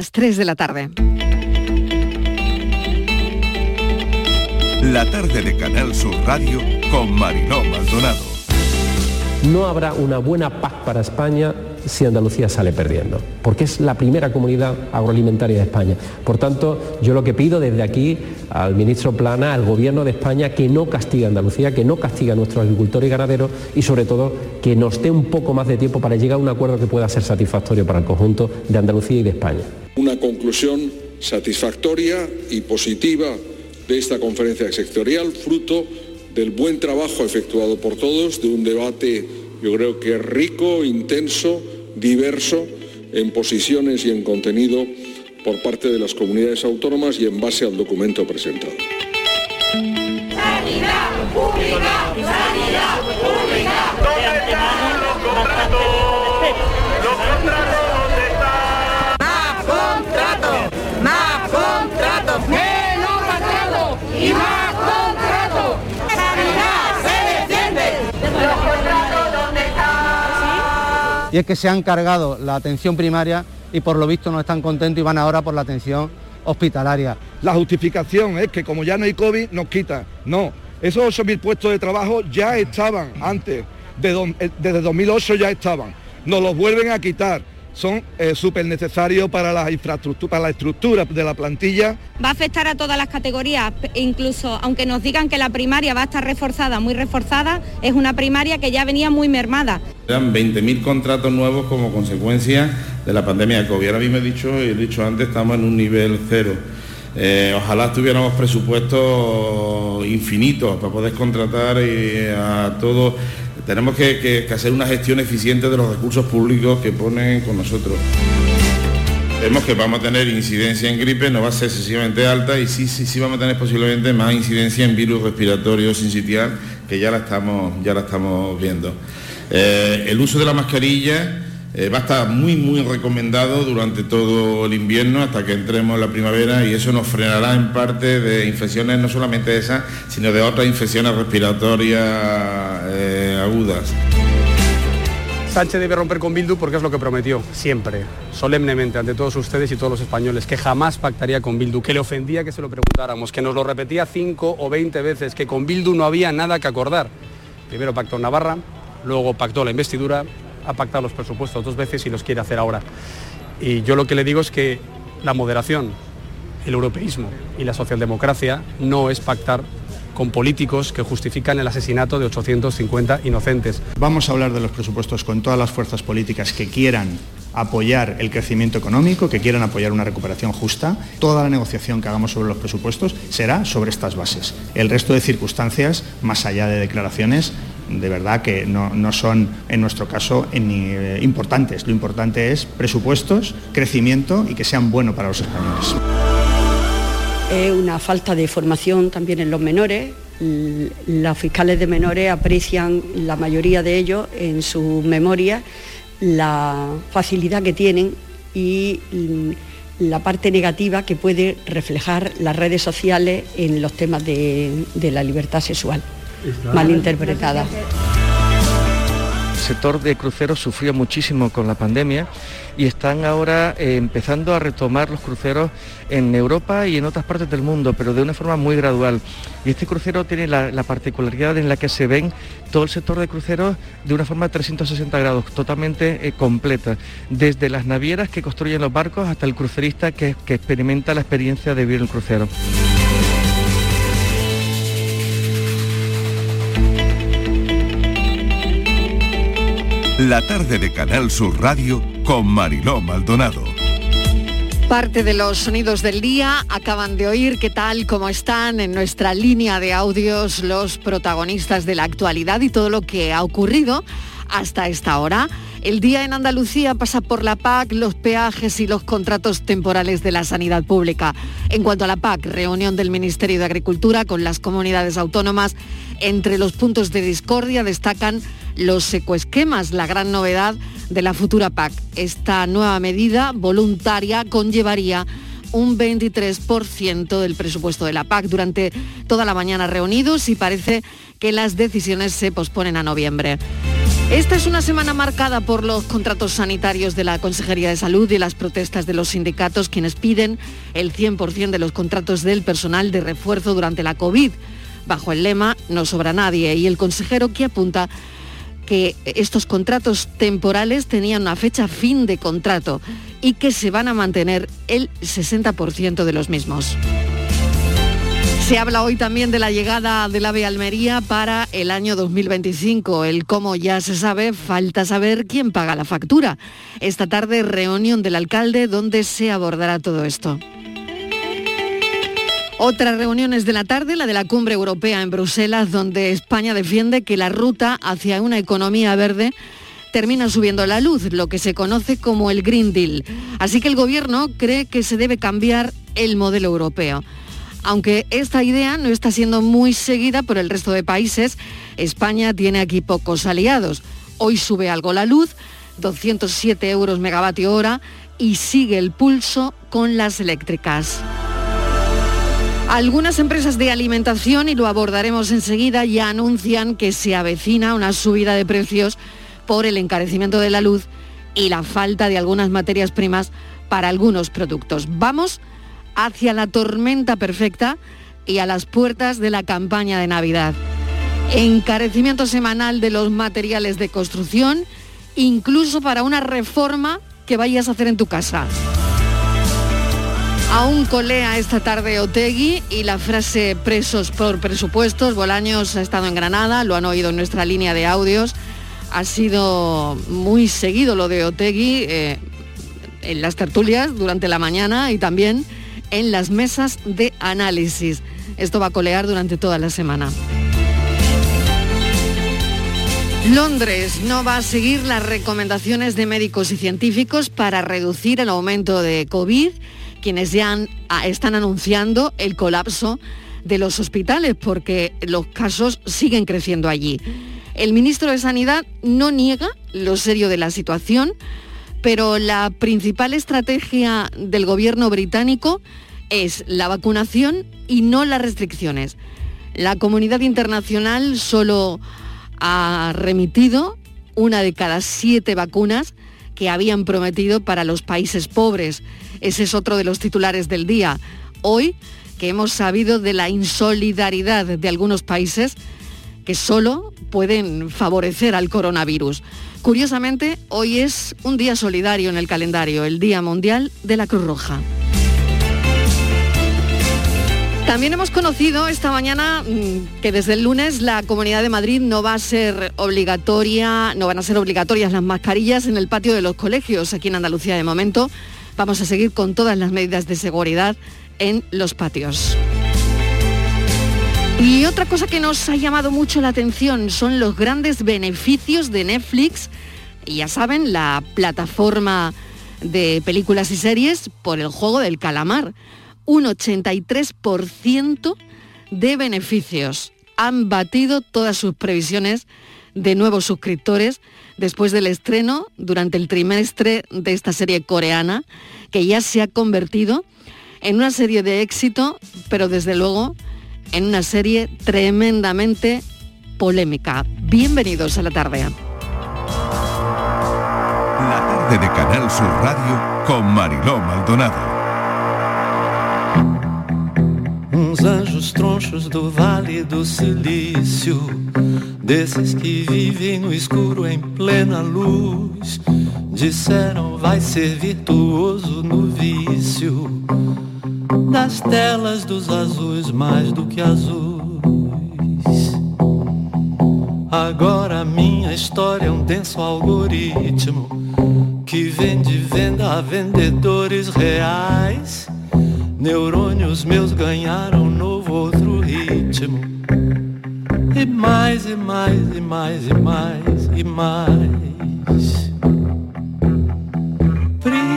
Las 3 de la tarde. La tarde de Canal Sur Radio con Mariló Maldonado. No habrá una buena paz para España si Andalucía sale perdiendo, porque es la primera comunidad agroalimentaria de España. Por tanto, yo lo que pido desde aquí al ministro Plana, al Gobierno de España, que no castigue a Andalucía, que no castigue a nuestros agricultores y ganaderos y sobre todo que nos dé un poco más de tiempo para llegar a un acuerdo que pueda ser satisfactorio para el conjunto de Andalucía y de España. Una conclusión satisfactoria y positiva de esta conferencia sectorial, fruto del buen trabajo efectuado por todos, de un debate yo creo que rico, intenso, diverso en posiciones y en contenido por parte de las comunidades autónomas y en base al documento presentado. Y es que se han cargado la atención primaria y por lo visto no están contentos y van ahora por la atención hospitalaria. La justificación es que como ya no hay COVID, nos quita. No, esos 8.000 puestos de trabajo ya estaban antes, de eh, desde 2008 ya estaban. Nos los vuelven a quitar. Son súper necesarios para la infraestructura, para la estructura de la plantilla Va a afectar a todas las categorías, incluso aunque nos digan que la primaria va a estar reforzada, muy reforzada, es una primaria que ya venía muy mermada. Eran 20.000 contratos nuevos como consecuencia de la pandemia de COVID. Ahora mismo he dicho, y he dicho antes, estamos en un nivel cero. Eh, ojalá tuviéramos presupuestos infinitos para poder contratar y a todos. Tenemos que, hacer una gestión eficiente de los recursos públicos que ponen con nosotros. Vemos que vamos a tener incidencia en gripe, no va a ser excesivamente alta y sí, sí, sí vamos a tener posiblemente más incidencia en virus respiratorios sincitial, que ya la estamos, ya la estamos viendo. Eh, el uso de la mascarilla eh, va a estar muy, muy recomendado durante todo el invierno hasta que entremos en la primavera y eso nos frenará en parte de infecciones, no solamente esas, sino de otras infecciones respiratorias eh, agudas. Sánchez debe romper con Bildu porque es lo que prometió, siempre, solemnemente, ante todos ustedes y todos los españoles, que jamás pactaría con Bildu, que le ofendía que se lo preguntáramos, que nos lo repetía cinco o veinte veces, que con Bildu no había nada que acordar. Primero pactó Navarra, luego pactó la investidura, ha pactado los presupuestos dos veces y los quiere hacer ahora. Y yo lo que le digo es que la moderación, el europeísmo y la socialdemocracia no es pactar con políticos que justifican el asesinato de 850 inocentes. Vamos a hablar de los presupuestos con todas las fuerzas políticas que quieran apoyar el crecimiento económico, que quieran apoyar una recuperación justa. Toda la negociación que hagamos sobre los presupuestos será sobre estas bases. El resto de circunstancias, más allá de declaraciones, de verdad que no, no son, en nuestro caso, ni, eh, importantes. Lo importante es presupuestos, crecimiento y que sean buenos para los españoles. Es una falta de formación también en los menores. Los fiscales de menores aprecian, la mayoría de ellos, en su memoria, la facilidad que tienen y mm, la parte negativa que puede reflejar las redes sociales en los temas de, de la libertad sexual, malinterpretada. El sector de cruceros sufrió muchísimo con la pandemia y están ahora eh, empezando a retomar los cruceros en Europa y en otras partes del mundo, pero de una forma muy gradual. Y este crucero tiene la, la particularidad en la que se ven todo el sector de cruceros de una forma de 360 grados, totalmente eh, completa, desde las navieras que construyen los barcos hasta el crucerista que, que experimenta la experiencia de vivir en el crucero. La tarde de Canal Sur Radio con Mariló Maldonado. Parte de los sonidos del día acaban de oír qué tal, cómo están en nuestra línea de audios los protagonistas de la actualidad y todo lo que ha ocurrido hasta esta hora. El día en Andalucía pasa por la PAC, los peajes y los contratos temporales de la sanidad pública. En cuanto a la PAC, reunión del Ministerio de Agricultura con las comunidades autónomas. Entre los puntos de discordia destacan los ecoesquemas, la gran novedad de la futura PAC. Esta nueva medida voluntaria conllevaría un 23% del presupuesto de la PAC durante toda la mañana reunidos y parece que las decisiones se posponen a noviembre. Esta es una semana marcada por los contratos sanitarios de la Consejería de Salud y las protestas de los sindicatos quienes piden el 100% de los contratos del personal de refuerzo durante la COVID, bajo el lema No sobra nadie y el consejero que apunta que estos contratos temporales tenían una fecha fin de contrato y que se van a mantener el 60% de los mismos. Se habla hoy también de la llegada del AVE Almería para el año 2025. El cómo ya se sabe, falta saber quién paga la factura. Esta tarde reunión del alcalde donde se abordará todo esto. Otras reuniones de la tarde, la de la cumbre europea en Bruselas, donde España defiende que la ruta hacia una economía verde termina subiendo la luz, lo que se conoce como el Green Deal. Así que el gobierno cree que se debe cambiar el modelo europeo. Aunque esta idea no está siendo muy seguida por el resto de países, España tiene aquí pocos aliados. Hoy sube algo la luz, 207 euros megavatio hora, y sigue el pulso con las eléctricas. Algunas empresas de alimentación, y lo abordaremos enseguida, ya anuncian que se avecina una subida de precios por el encarecimiento de la luz y la falta de algunas materias primas para algunos productos. Vamos hacia la tormenta perfecta y a las puertas de la campaña de Navidad. Encarecimiento semanal de los materiales de construcción, incluso para una reforma que vayas a hacer en tu casa. Aún colea esta tarde Otegui y la frase presos por presupuestos. Bolaños ha estado en Granada, lo han oído en nuestra línea de audios. Ha sido muy seguido lo de Otegui eh, en las tertulias durante la mañana y también en las mesas de análisis. Esto va a colear durante toda la semana. Londres no va a seguir las recomendaciones de médicos y científicos para reducir el aumento de COVID, quienes ya están anunciando el colapso de los hospitales porque los casos siguen creciendo allí. El ministro de Sanidad no niega lo serio de la situación, pero la principal estrategia del gobierno británico es la vacunación y no las restricciones. La comunidad internacional solo ha remitido una de cada siete vacunas que habían prometido para los países pobres. Ese es otro de los titulares del día. Hoy que hemos sabido de la insolidaridad de algunos países que solo pueden favorecer al coronavirus. Curiosamente, hoy es un día solidario en el calendario, el Día Mundial de la Cruz Roja. También hemos conocido esta mañana mm, que desde el lunes la Comunidad de Madrid no va a ser obligatoria, no van a ser obligatorias las mascarillas en el patio de los colegios aquí en Andalucía de momento. Vamos a seguir con todas las medidas de seguridad en los patios. Y otra cosa que nos ha llamado mucho la atención son los grandes beneficios de Netflix. Ya saben, la plataforma de películas y series por el juego del calamar. Un 83% de beneficios. Han batido todas sus previsiones de nuevos suscriptores después del estreno durante el trimestre de esta serie coreana, que ya se ha convertido en una serie de éxito, pero desde luego en una serie tremendamente polémica. Bienvenidos a la tarde. La tarde de Canal Sur Radio con Mariló Maldonado. Uns anjos tronchos do Vale do Silício, desses que vivem no escuro em plena luz, disseram vai ser virtuoso no vício das telas dos azuis mais do que azuis. Agora minha história é um denso algoritmo que vende venda a vendedores reais. Neurônios meus ganharam novo outro ritmo. E mais, e mais, e mais, e mais, e mais. Primavera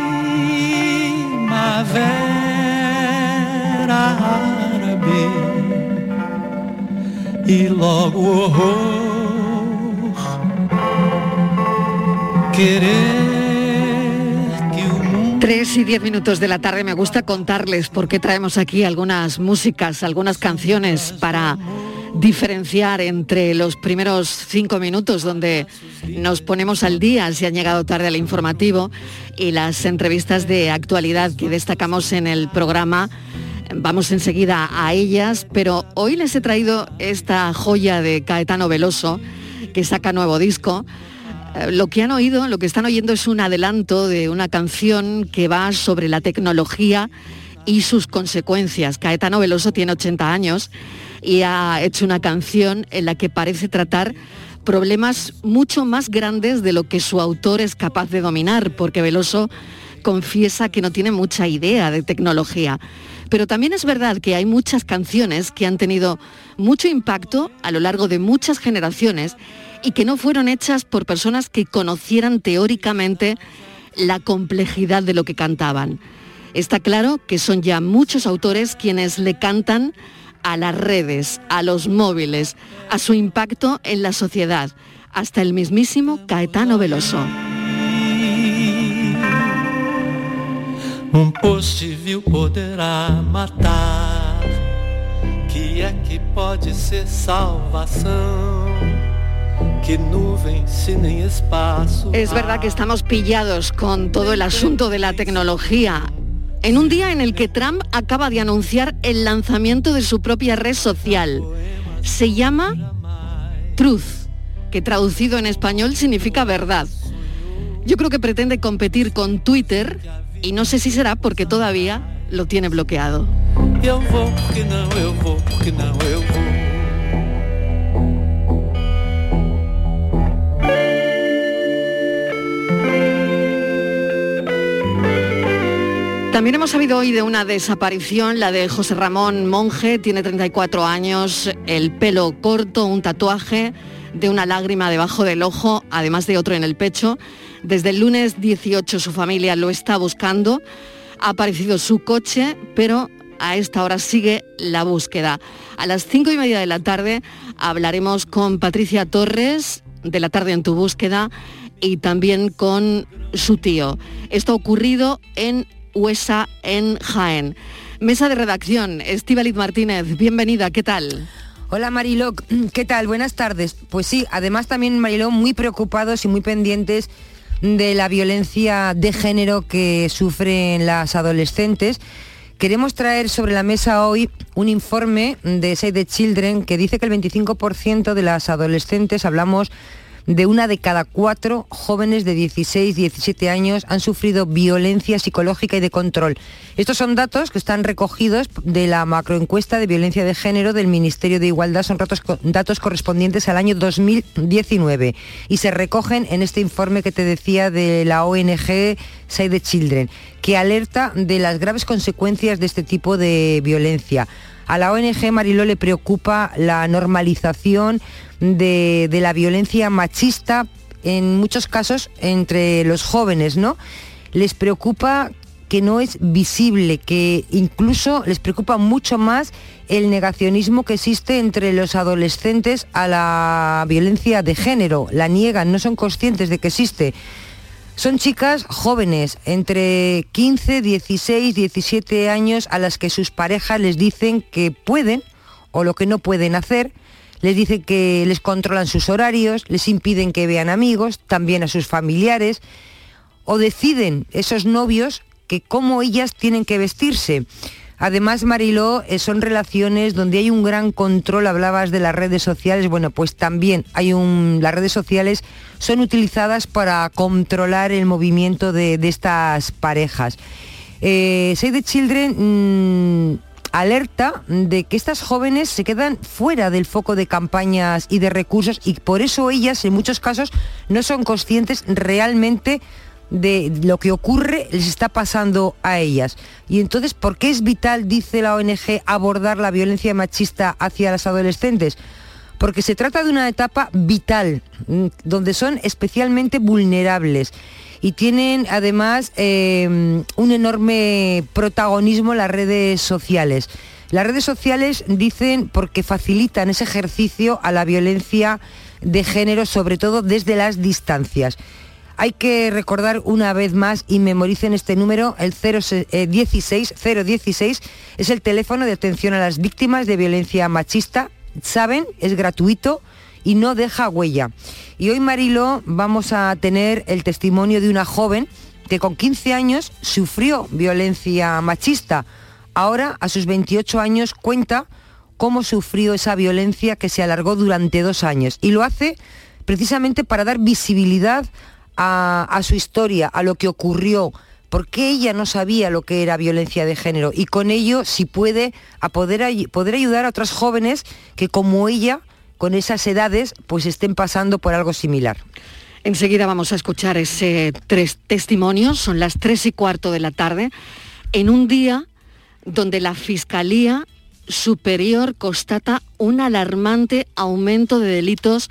árabe e logo horror querer 3 y 10 minutos de la tarde me gusta contarles por qué traemos aquí algunas músicas, algunas canciones para diferenciar entre los primeros cinco minutos donde nos ponemos al día si han llegado tarde al informativo y las entrevistas de actualidad que destacamos en el programa. Vamos enseguida a ellas, pero hoy les he traído esta joya de Caetano Veloso, que saca nuevo disco. Eh, Lo que han oído, lo que están oyendo es un adelanto de una canción que va sobre la tecnología y sus consecuencias. Caetano Veloso tiene 80 años y ha hecho una canción en la que parece tratar problemas mucho más grandes de lo que su autor es capaz de dominar, porque Veloso confiesa que no tiene mucha idea de tecnología. Pero también es verdad que hay muchas canciones que han tenido mucho impacto a lo largo de muchas generaciones y que no fueron hechas por personas que conocieran teóricamente la complejidad de lo que cantaban. Está claro que son ya muchos autores quienes le cantan a las redes, a los móviles, a su impacto en la sociedad, hasta el mismísimo Caetano Veloso. Vil poderá matar. Que é que pode ser salvação? Es verdad que estamos pillados con todo el asunto de la tecnología. En un día en el que Trump acaba de anunciar el lanzamiento de su propia red social. Se llama Truth, que traducido en español significa verdad. Yo creo que pretende competir con Twitter y no sé si será porque todavía lo tiene bloqueado. También hemos sabido hoy de una desaparición, la de José Ramón Monge, tiene 34 años, el pelo corto, un tatuaje de una lágrima debajo del ojo, además de otro en el pecho. Desde el lunes 18 su familia lo está buscando. Ha aparecido su coche, pero a esta hora sigue la búsqueda. A las cinco y media de la tarde hablaremos con Patricia Torres de la tarde en tu búsqueda y también con su tío. Esto ha ocurrido en Huesa, en Jaén. Mesa de redacción, Estíbaliz Martínez, bienvenida, ¿qué tal? Hola Mariló, ¿qué tal? Buenas tardes. Pues sí, además también Mariló muy preocupados y muy pendientes de la violencia de género que sufren las adolescentes. Queremos traer sobre la mesa hoy un informe de Save the Children que dice que el 25% de las adolescentes, hablamos de una de cada cuatro jóvenes de 16, 17 años han sufrido violencia psicológica y de control. Estos son datos que están recogidos de la macroencuesta de violencia de género del Ministerio de Igualdad, son datos, correspondientes al año 2019 y se recogen en este informe que te decía de la ONG Save the Children, que alerta de las graves consecuencias de este tipo de violencia. A la ONG Mariló le preocupa la normalización de, de, la violencia machista, en muchos casos entre los jóvenes, ¿no? Les preocupa que no es visible, que incluso les preocupa mucho más el negacionismo que existe entre los adolescentes a la violencia de género. La niegan, no son conscientes de que existe. Son chicas jóvenes, entre 15, 16, 17 años, a las que sus parejas les dicen que pueden o lo que no pueden hacer. Les dicen que les controlan sus horarios, les impiden que vean amigos, también a sus familiares, o deciden esos novios que cómo ellas tienen que vestirse. Además, Mariló, eh, son relaciones donde hay un gran control, hablabas de las redes sociales, bueno, pues también hay un, las redes sociales son utilizadas para controlar el movimiento de, estas parejas. Eh, Save the Children mmm, alerta de que estas jóvenes se quedan fuera del foco de campañas y de recursos y por eso ellas en muchos casos no son conscientes realmente de lo que ocurre les está pasando a ellas. Y entonces, ¿por qué es vital, dice la ONG, abordar la violencia machista hacia las adolescentes? Porque se trata de una etapa vital, donde son especialmente vulnerables y tienen además eh, un enorme protagonismo las redes sociales. Las redes sociales dicen porque facilitan ese ejercicio a la violencia de género, sobre todo desde las distancias. Hay que recordar una vez más y memoricen este número, el 016, 016 es el teléfono de atención a las víctimas de violencia machista, saben, es gratuito y no deja huella. Y hoy, Marilo, vamos a tener el testimonio de una joven que con 15 años sufrió violencia machista. Ahora, a sus 28 años, cuenta cómo sufrió esa violencia que se alargó durante dos años. Y lo hace precisamente para dar visibilidad a, su historia, a lo que ocurrió, porque ella no sabía lo que era violencia de género y con ello si puede a poder, poder ayudar a otras jóvenes que como ella, con esas edades, pues estén pasando por algo similar. Enseguida vamos a escuchar ese tres testimonios, son las tres y cuarto de la tarde, en un día donde la Fiscalía Superior constata un alarmante aumento de delitos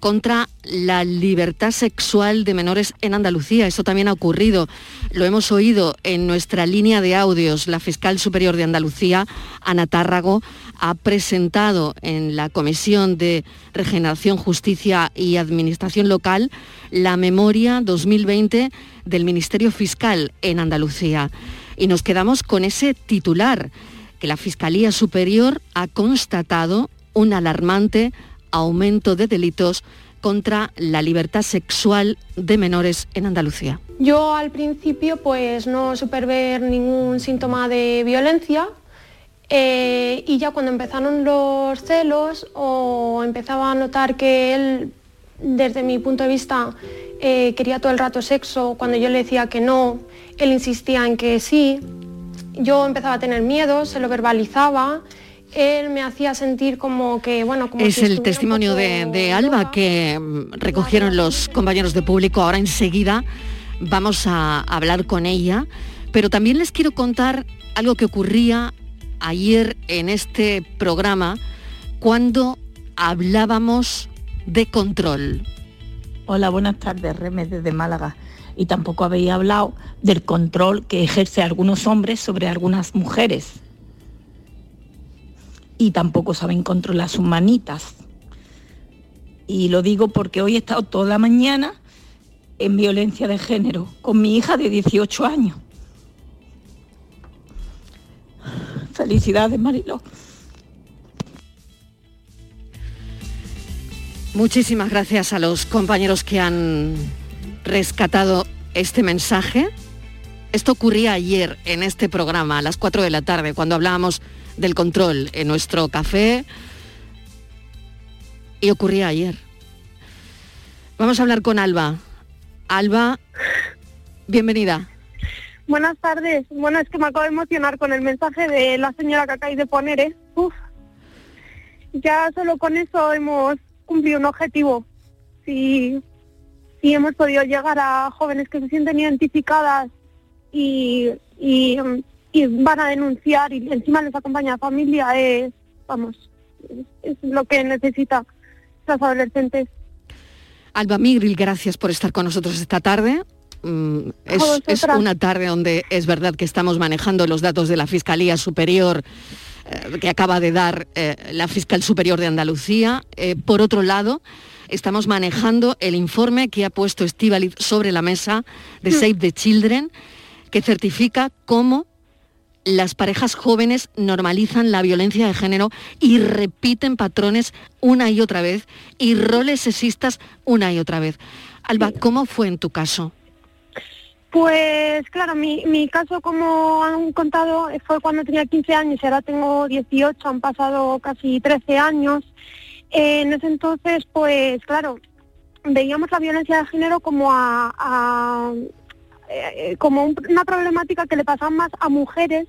contra la libertad sexual de menores en Andalucía. Eso también ha ocurrido. Lo hemos oído en nuestra línea de audios. La fiscal superior de Andalucía, Ana Tárrago, ha presentado en la Comisión de Regeneración, Justicia y Administración Local la memoria 2020 del Ministerio Fiscal en Andalucía. Y nos quedamos con ese titular, que la Fiscalía Superior ha constatado un alarmante aumento de delitos contra la libertad sexual de menores en Andalucía. Yo al principio pues no supe ver ningún síntoma de violencia eh, y ya cuando empezaron los celos o empezaba a notar que él, desde mi punto de vista, eh, quería todo el rato sexo, cuando yo le decía que no, él insistía en que sí, yo empezaba a tener miedo, se lo verbalizaba, él me hacía sentir como que, bueno, como Es si el testimonio de, de Alba que mm, recogieron los compañeros de público. Ahora enseguida vamos a hablar con ella, pero también les quiero contar algo que ocurría ayer en este programa cuando hablábamos de control. Hola, buenas tardes, Remes desde Málaga. Y tampoco habéis hablado del control que ejerce algunos hombres sobre algunas mujeres. Y tampoco saben controlar sus manitas. Y lo digo porque hoy he estado toda la mañana en violencia de género con mi hija de 18 años. Felicidades, Mariló. Muchísimas gracias a los compañeros que han rescatado este mensaje. Esto ocurría ayer en este programa a las 4 de la tarde cuando hablábamos del control en nuestro café y ocurría ayer. Vamos a hablar con Alba. Alba, bienvenida. Buenas tardes. Bueno, es que me acabo de emocionar con el mensaje de la señora que acabáis de poner, ¿eh? Ya solo con eso hemos cumplido un objetivo. Si, si hemos podido llegar a jóvenes que se sienten identificadas y, y, mm, y van a denunciar y encima les acompaña la familia, es, vamos, es, lo que necesita las adolescentes. Alba Migril, gracias por estar con nosotros esta tarde. Mm, Es, una tarde donde es verdad que estamos manejando los datos de la Fiscalía Superior eh, que acaba de dar eh, la Fiscal Superior de Andalucía. Eh, por otro lado, estamos manejando el informe que ha puesto Estíbaliz sobre la mesa de Save the Children, que certifica cómo las parejas jóvenes normalizan la violencia de género y repiten patrones una y otra vez y roles sexistas una y otra vez. Alba, ¿cómo fue en tu caso? Pues claro, mi, mi caso, como han contado, fue cuando tenía 15 años y ahora tengo 18, han pasado casi 13 años. Eh, en ese entonces, pues claro, veíamos la violencia de género como a, a- eh, como un- una problemática que le pasaba más a mujeres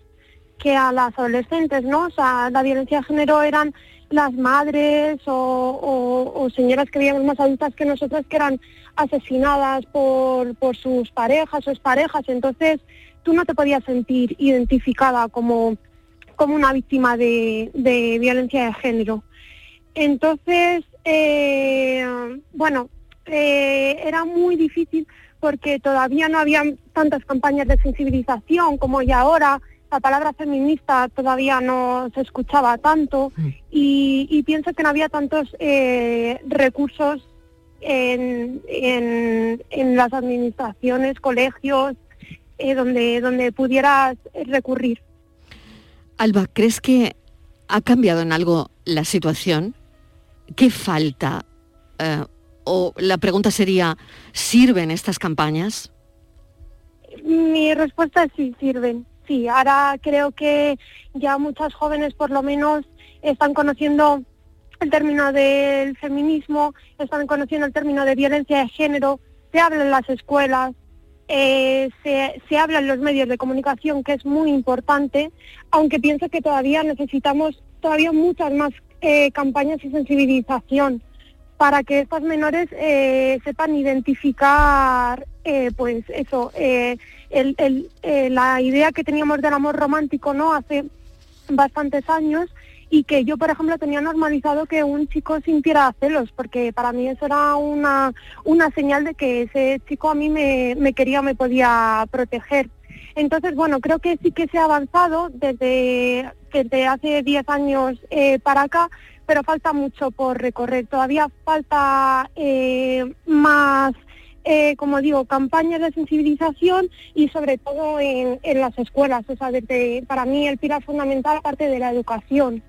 que a las adolescentes, ¿no? O sea, la violencia de género eran las madres o, señoras que veíamos más adultas que nosotras que eran asesinadas por, por sus parejas o exparejas. Entonces, tú no te podías sentir identificada como, como una víctima de, de violencia de género. Entonces, eh, bueno, eh, era muy difícil porque todavía no había tantas campañas de sensibilización como ya ahora. La palabra feminista todavía no se escuchaba tanto y, y pienso que no había tantos eh, recursos en, en- en las administraciones, colegios, eh, donde, donde pudieras recurrir. Alba, ¿crees que ¿Ha cambiado en algo la situación? ¿Qué falta? Eh, o la pregunta sería, ¿sirven estas campañas? Mi respuesta es sí, sirven. Sí, ahora creo que ya muchas jóvenes por lo menos están conociendo el término del feminismo, están conociendo el término de violencia de género, se habla en las escuelas, eh, se, se habla en los medios de comunicación, que es muy importante, aunque pienso que todavía necesitamos todavía muchas más eh, campañas y sensibilización para que estas menores eh, sepan identificar, pues eso, el- el- eh, la idea que teníamos del amor romántico, ¿no? Hace bastantes años y que yo, por ejemplo, tenía normalizado que un chico sintiera celos, porque para mí eso era una, una señal de que ese chico a mí me, me quería me podía proteger. Entonces, bueno, creo que sí que se ha avanzado desde, desde hace 10 años eh, para acá, pero falta mucho por recorrer. Todavía falta eh, más, eh, como digo, campañas de sensibilización y sobre todo en, en las escuelas. O sea, desde, para mí el pilar fundamental aparte de la educación.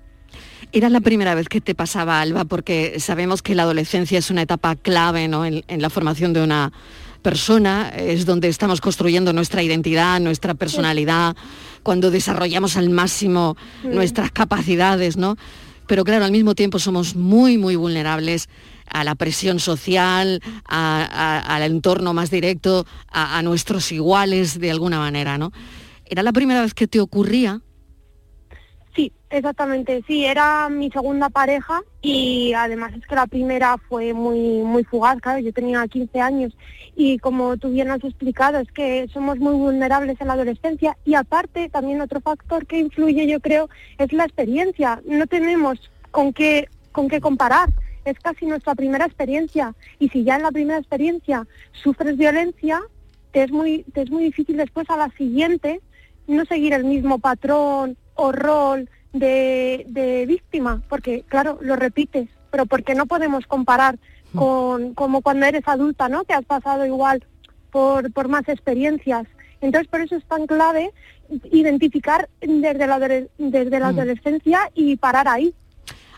¿Era la primera vez que te pasaba, Alba? Porque sabemos que la adolescencia es una etapa clave ¿no? en, en la formación de una persona, es donde estamos construyendo nuestra identidad, nuestra personalidad, cuando desarrollamos al máximo Mm. nuestras capacidades, ¿no? Pero claro, al mismo tiempo somos muy, muy vulnerables a la presión social, a- al entorno más directo, a, a nuestros iguales de alguna manera, ¿no? ¿Era la primera vez que te ocurría? Sí, exactamente. Sí, era mi segunda pareja y además es que la primera fue muy muy fugaz, claro, yo tenía 15 años y como tú bien has explicado, es que somos muy vulnerables en la adolescencia y aparte también otro factor que influye, yo creo, es la experiencia. No tenemos con qué con qué comparar. Es casi nuestra primera experiencia y si ya en la primera experiencia sufres violencia, te es muy te es muy difícil después a la siguiente no seguir el mismo patrón o rol de, de víctima, porque claro, lo repites, pero porque no podemos comparar con como cuando eres adulta, ¿no? Que has pasado igual por, por más experiencias. Entonces, por eso es tan clave identificar desde la, desde la Mm. adolescencia y parar ahí.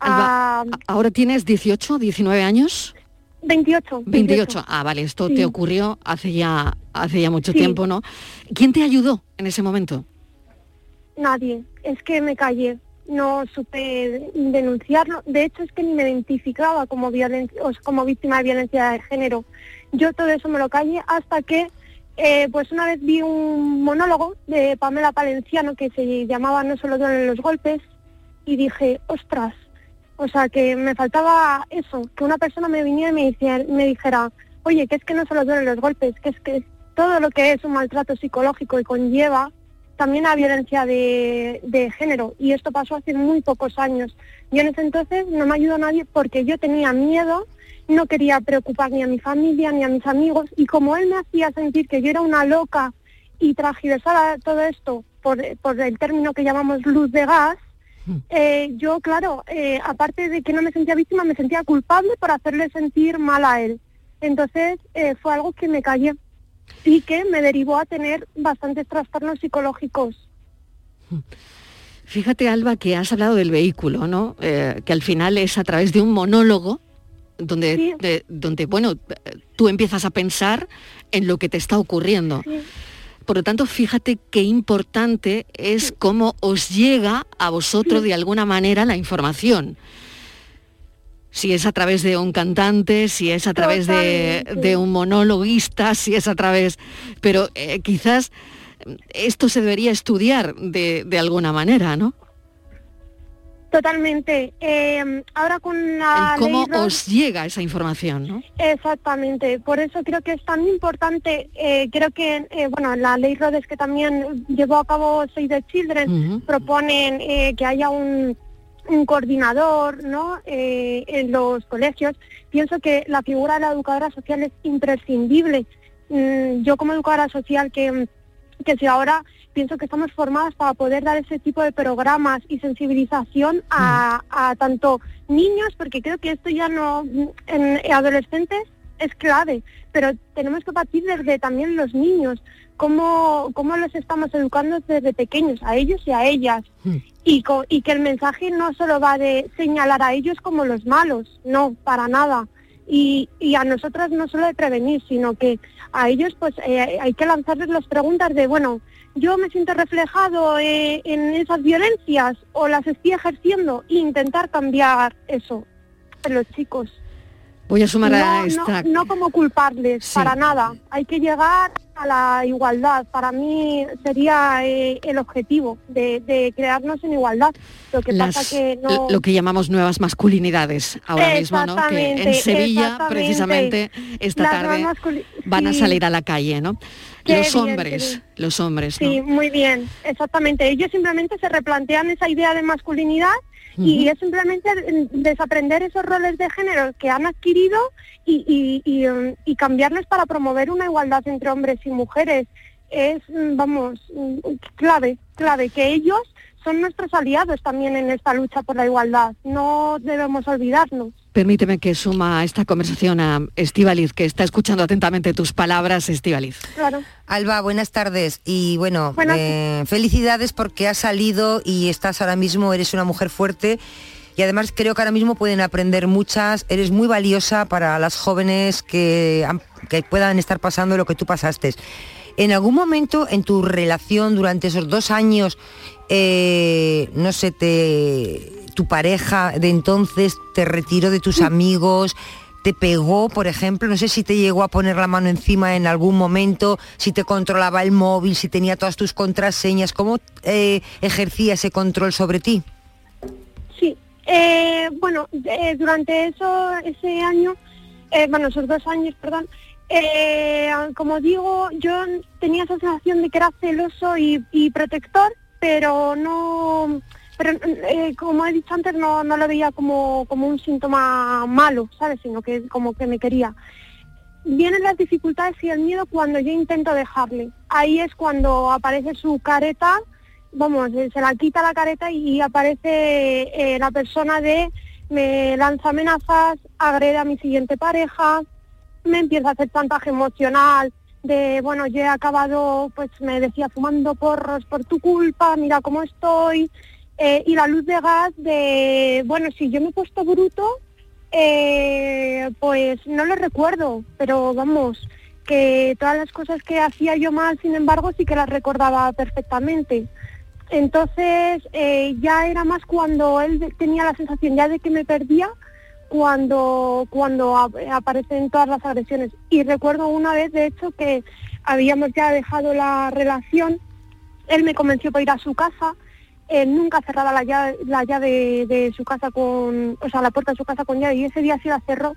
Alba, Ah, ¿Ahora tienes 18, 19 años? 28. 28. Ah, vale, esto Sí. te ocurrió hace ya, hace ya mucho Sí. tiempo, ¿no? ¿Quién te ayudó en ese momento? Nadie, es que me callé, no supe denunciarlo. De hecho, es que ni me identificaba como, violen- o sea, como víctima de violencia de género. Yo todo eso me lo callé hasta que, eh, pues una vez vi un monólogo de Pamela Palenciano que se llamaba No solo duelen los golpes y dije, ostras, o sea, que me faltaba eso, que una persona me viniera y me, dice- me dijera, oye, que es que no solo duelen los golpes, que es que todo lo que es un maltrato psicológico y conlleva también a violencia de, género y esto pasó hace muy pocos años. Yo en ese entonces no me ayudó nadie porque yo tenía miedo, no quería preocupar ni a mi familia ni a mis amigos y como él me hacía sentir que yo era una loca y transversara todo esto por el término que llamamos luz de gas, eh, yo claro, eh, aparte de que no me sentía víctima, me sentía culpable por hacerle sentir mal a él. Entonces eh, fue algo que me callé y que me derivó a tener bastantes trastornos psicológicos. Fíjate, Alba, que has hablado del vehículo, ¿no? Que al final es a través de un monólogo donde, de- donde, bueno, tú empiezas a pensar en lo que te está ocurriendo. Por lo tanto, fíjate qué importante es cómo os llega a vosotros de alguna manera la información. Si es a través de un cantante, si es a través de, un monologuista, si es a través... Pero eh, quizás esto se debería estudiar de, de alguna manera, ¿no? Totalmente. Eh, ahora con la El cómo ley os llega esa información, ¿no? Exactamente, por eso creo que es tan importante, eh, creo que, eh, bueno, la ley Rodes que también llevó a cabo Save the Children, Ujú. proponen eh, que haya un, un coordinador, ¿no?, eh, en los colegios. Pienso que la figura de la educadora social es imprescindible. Mm, yo como educadora social que, que si ahora pienso que estamos formadas para poder dar ese tipo de programas y sensibilización a, a tanto niños, porque creo que esto ya no, en adolescentes es clave, pero tenemos que partir desde también los niños, cómo, cómo los estamos educando desde pequeños, a ellos y a ellas. Y, co- y que el mensaje no solo va de señalar a ellos como los malos, no, para nada. Y, y a nosotras no solo de prevenir, sino que a ellos pues eh, hay que lanzarles las preguntas de, bueno, yo me siento reflejado eh, en esas violencias o las estoy ejerciendo e intentar cambiar eso en los chicos. Voy a sumar a No, esta... no, no como culparles, Sí. para nada. Hay que llegar a la igualdad. Para mí sería eh, el objetivo de, de crearnos en igualdad. Lo que las- pasa que no... lo que llamamos nuevas masculinidades ahora mismo, ¿no? Que en Sevilla, precisamente, esta Las tarde van a salir a la calle, ¿no? Qué los bien, hombres, los hombres, ¿no? Sí, muy bien, exactamente. Ellos simplemente se replantean esa idea de masculinidad y es simplemente desaprender esos roles de género que han adquirido y, y- y, y cambiarles para promover una igualdad entre hombres y mujeres. Es, mm, vamos, mm, clave, clave, que ellos son nuestros aliados también en esta lucha por la igualdad. No debemos olvidarnos. Permíteme que suma a esta conversación a Estivaliz, que está escuchando atentamente tus palabras, Estivaliz. Claro. Alba, buenas tardes y bueno, Buenas- eh, felicidades porque has salido y estás ahora mismo, eres una mujer fuerte y además creo que ahora mismo pueden aprender muchas, eres muy valiosa para las jóvenes que puedan estar pasando lo que tú pasaste. ¿En algún momento en tu relación durante esos dos años, eh, no sé, te, tu pareja de entonces te retiró de tus amigos, te pegó, por ejemplo, no sé si te llegó a poner la mano encima en algún momento, si te controlaba el móvil, si tenía todas tus contraseñas, ¿cómo eh, ejercía ese control sobre ti? Sí, eh, bueno, eh, durante eso, ese año, bueno, esos dos años, perdón, como digo, yo tenía esa sensación de que era celoso y, y protector, pero no, pero eh, como he dicho antes, no, no lo veía como, como un síntoma malo, ¿sabes? Sino que como que me quería. Vienen las dificultades y el miedo cuando yo intento dejarle. Ahí es cuando aparece su careta vamos, se la quita la careta y aparece eh, la persona de me lanza amenazas, agrede a mi siguiente pareja, me empieza a hacer chantaje emocional de, bueno, yo he acabado, pues me decía, fumando porros por tu culpa, mira cómo estoy, eh, y la luz de gas de, bueno, si yo me he puesto bruto, eh, pues no lo recuerdo, pero vamos, que todas las cosas que hacía yo mal, sin embargo, sí que las recordaba perfectamente. Entonces eh, ya era más cuando él tenía la sensación ya de que me perdía cuando cuando ap- aparecen todas las agresiones. Y recuerdo una vez, de hecho, que habíamos ya dejado la relación, él me convenció para ir a su casa, él nunca cerraba la llave, la llave de su casa con, o sea, la puerta de su casa con llave y ese día sí la cerró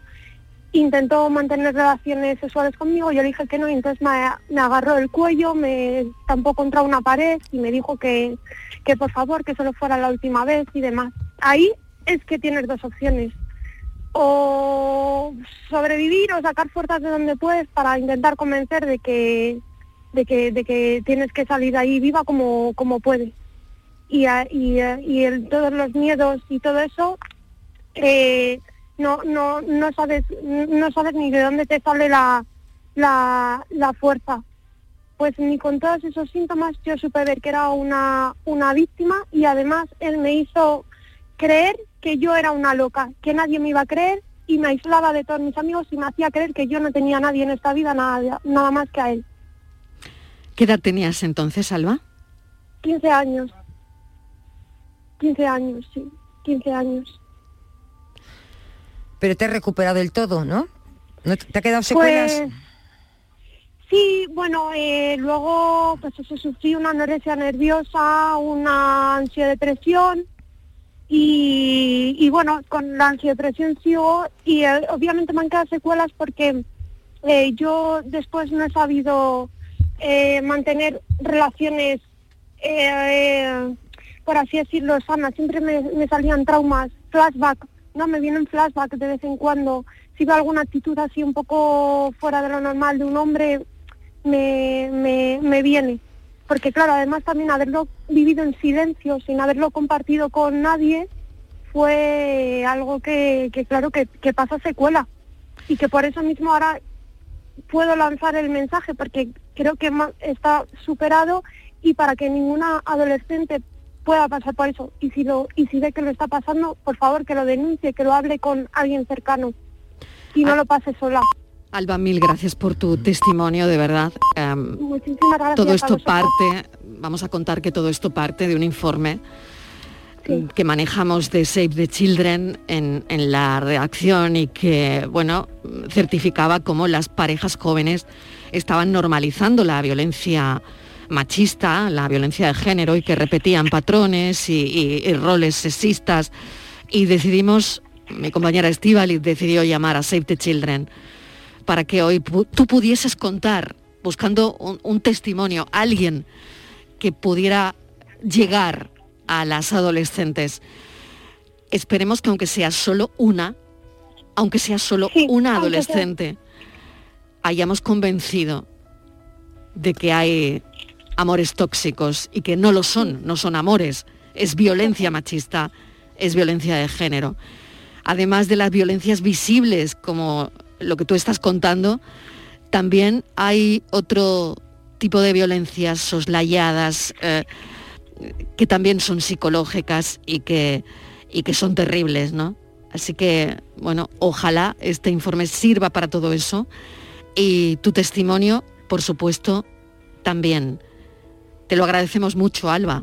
intentó mantener relaciones sexuales conmigo, yo le dije que no y entonces me, agarró el cuello, me estampó contra una pared y me dijo que, que por favor que solo fuera la última vez y demás. Ahí es que tienes dos opciones. O sobrevivir o sacar fuerzas de donde puedes para intentar convencer de que, de que, de que tienes que salir de ahí viva como, como puedes. Y, a- y, y el- todos los miedos y todo eso eh, no, no, no sabes, no sabes ni de dónde te sale la, la, la fuerza. Pues ni con todos esos síntomas yo supe ver que era una, una víctima y además él me hizo creer que yo era una loca, que nadie me iba a creer y me aislaba de todos mis amigos y me hacía creer que yo no tenía a nadie en esta vida, nada, nada más que a él. ¿Qué edad tenías entonces, Alba? 15 años. 15 años, sí, 15 años. Pero te has recuperado del todo, ¿no? ¿No te ha quedado secuelas? Pues, sí, bueno, eh, luego pues eso, sufrí una anorexia nerviosa, una ansiodepresión y, y bueno, con la ansiodepresión sigo y eh, obviamente me han quedado secuelas porque eh, yo después no he sabido eh, mantener relaciones, eh, por así decirlo, sanas. Siempre me, me salían traumas, flashback, no, me vienen flashback de vez en cuando. Si veo alguna actitud así un poco fuera de lo normal de un hombre, me, me, me viene. Porque claro, además también haberlo vivido en silencio, sin haberlo compartido con nadie, fue algo que, que claro, que, que pasa secuela. y que por eso mismo ahora puedo lanzar el mensaje porque creo que está superado y para que ninguna adolescente pueda pasar por eso. Y si lo y si ve que lo está pasando por favor que lo denuncie que lo hable con alguien cercano. Y no lo pase sola. Alba, mil gracias por tu testimonio, de verdad. Em, muchísimas gracias todo esto parte, vamos a contar que todo esto parte de un informe que manejamos de Save the Children en, en la redacción y que, bueno, certificaba cómo las parejas jóvenes estaban normalizando la violencia machista, la violencia de género y que repetían patrones y, y- y roles sexistas. Y decidimos, mi compañera Estivali decidió llamar a Save the Children para que hoy pu- tú pudieses contar, buscando un, un testimonio, alguien que pudiera llegar a las adolescentes. Esperemos que aunque sea solo una, aunque sea solo una sea. adolescente, hayamos convencido de que hay amores tóxicos y que no lo son, no son amores, es violencia machista, es violencia de género. Además de las violencias visibles, como lo que tú estás contando, también hay otro tipo de violencias soslayadas eh, que también son psicológicas y que, y que son terribles, ¿no? Así que, bueno, ojalá este informe sirva para todo eso y tu testimonio, por supuesto, también. Te lo agradecemos mucho, Alba.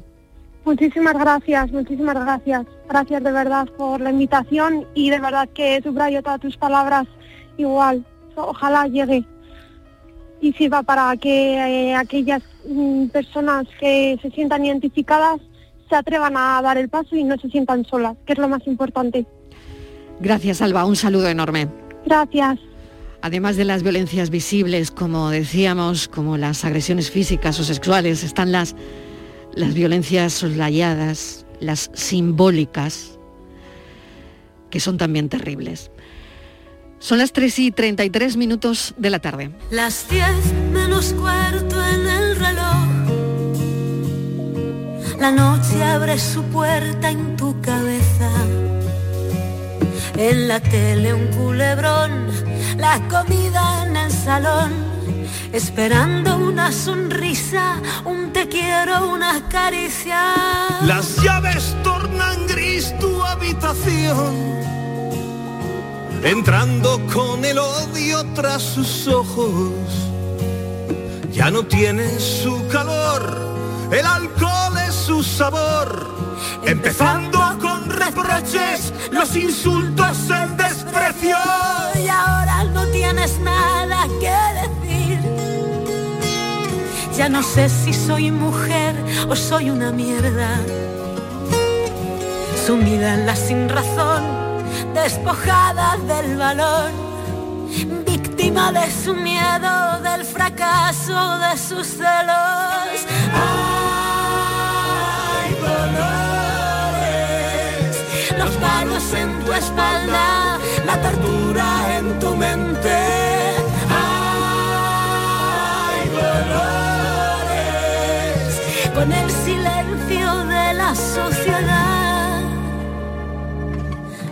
Muchísimas gracias, muchísimas gracias. Gracias de verdad por la invitación y de verdad que subrayo todas tus palabras igual. Ojalá llegue y sirva para que eh, aquellas mm, personas que se sientan identificadas se atrevan a dar el paso y no se sientan solas, que es lo más importante. Gracias, Alba. Un saludo enorme. Gracias. Además de las violencias visibles, como decíamos, como las agresiones físicas o sexuales, están las, las violencias soslayadas, las simbólicas, que son también terribles. Son las 3 y 33 minutos de la tarde. Las 10 menos cuarto en el reloj. La noche abre su puerta en tu cabeza. En la tele un culebrón, la comida en el salón. Esperando una sonrisa, un te quiero, una caricia. Las llaves tornan gris tu habitación, entrando con el odio tras sus ojos. Ya no tienes su calor, el alcohol es su sabor. Empezando con reproches, los insultos, el desprecio. Y ahora no tienes nada que decir. Ya no sé si soy mujer o soy una mierda. Sumida en la sin razón, despojada del valor. Víctima de su miedo, del fracaso, de sus celos. Ay, palos en tu espalda, la tortura en tu mente. Ay, dolores, con el silencio de la sociedad.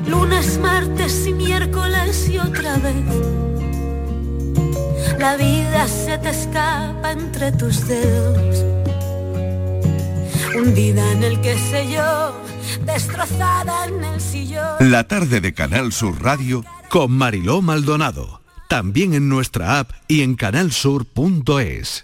Lunes, martes y miércoles y otra vez. La vida se te escapa entre tus dedos. Hundida en el que sé yo, destrozada en el sillón. La tarde de Canal Sur Radio con Mariló Maldonado. También en nuestra app y en canalsur.es.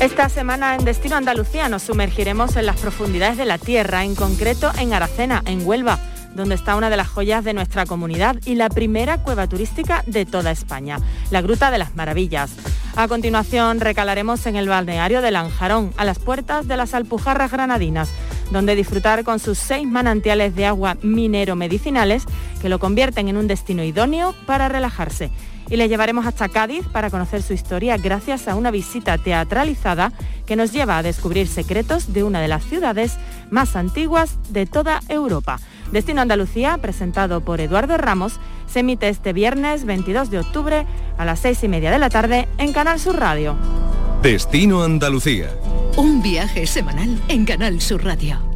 Esta semana en Destino Andalucía nos sumergiremos en las profundidades de la tierra, en concreto en Aracena, en Huelva, donde está una de las joyas de nuestra comunidad y la primera cueva turística de toda España, la Gruta de las Maravillas. A continuación recalaremos en el balneario de Lanjarón, a las puertas de las Alpujarras Granadinas, donde disfrutar con sus seis manantiales de agua minero-medicinales que lo convierten en un destino idóneo para relajarse y les llevaremos hasta Cádiz para conocer su historia gracias a una visita teatralizada que nos lleva a descubrir secretos de una de las ciudades más antiguas de toda Europa. Destino Andalucía, presentado por Eduardo Ramos, se emite este viernes 22 de octubre a las seis y media de la tarde en Canal Sur Radio. Destino Andalucía. Un viaje semanal en Canal Sur Radio.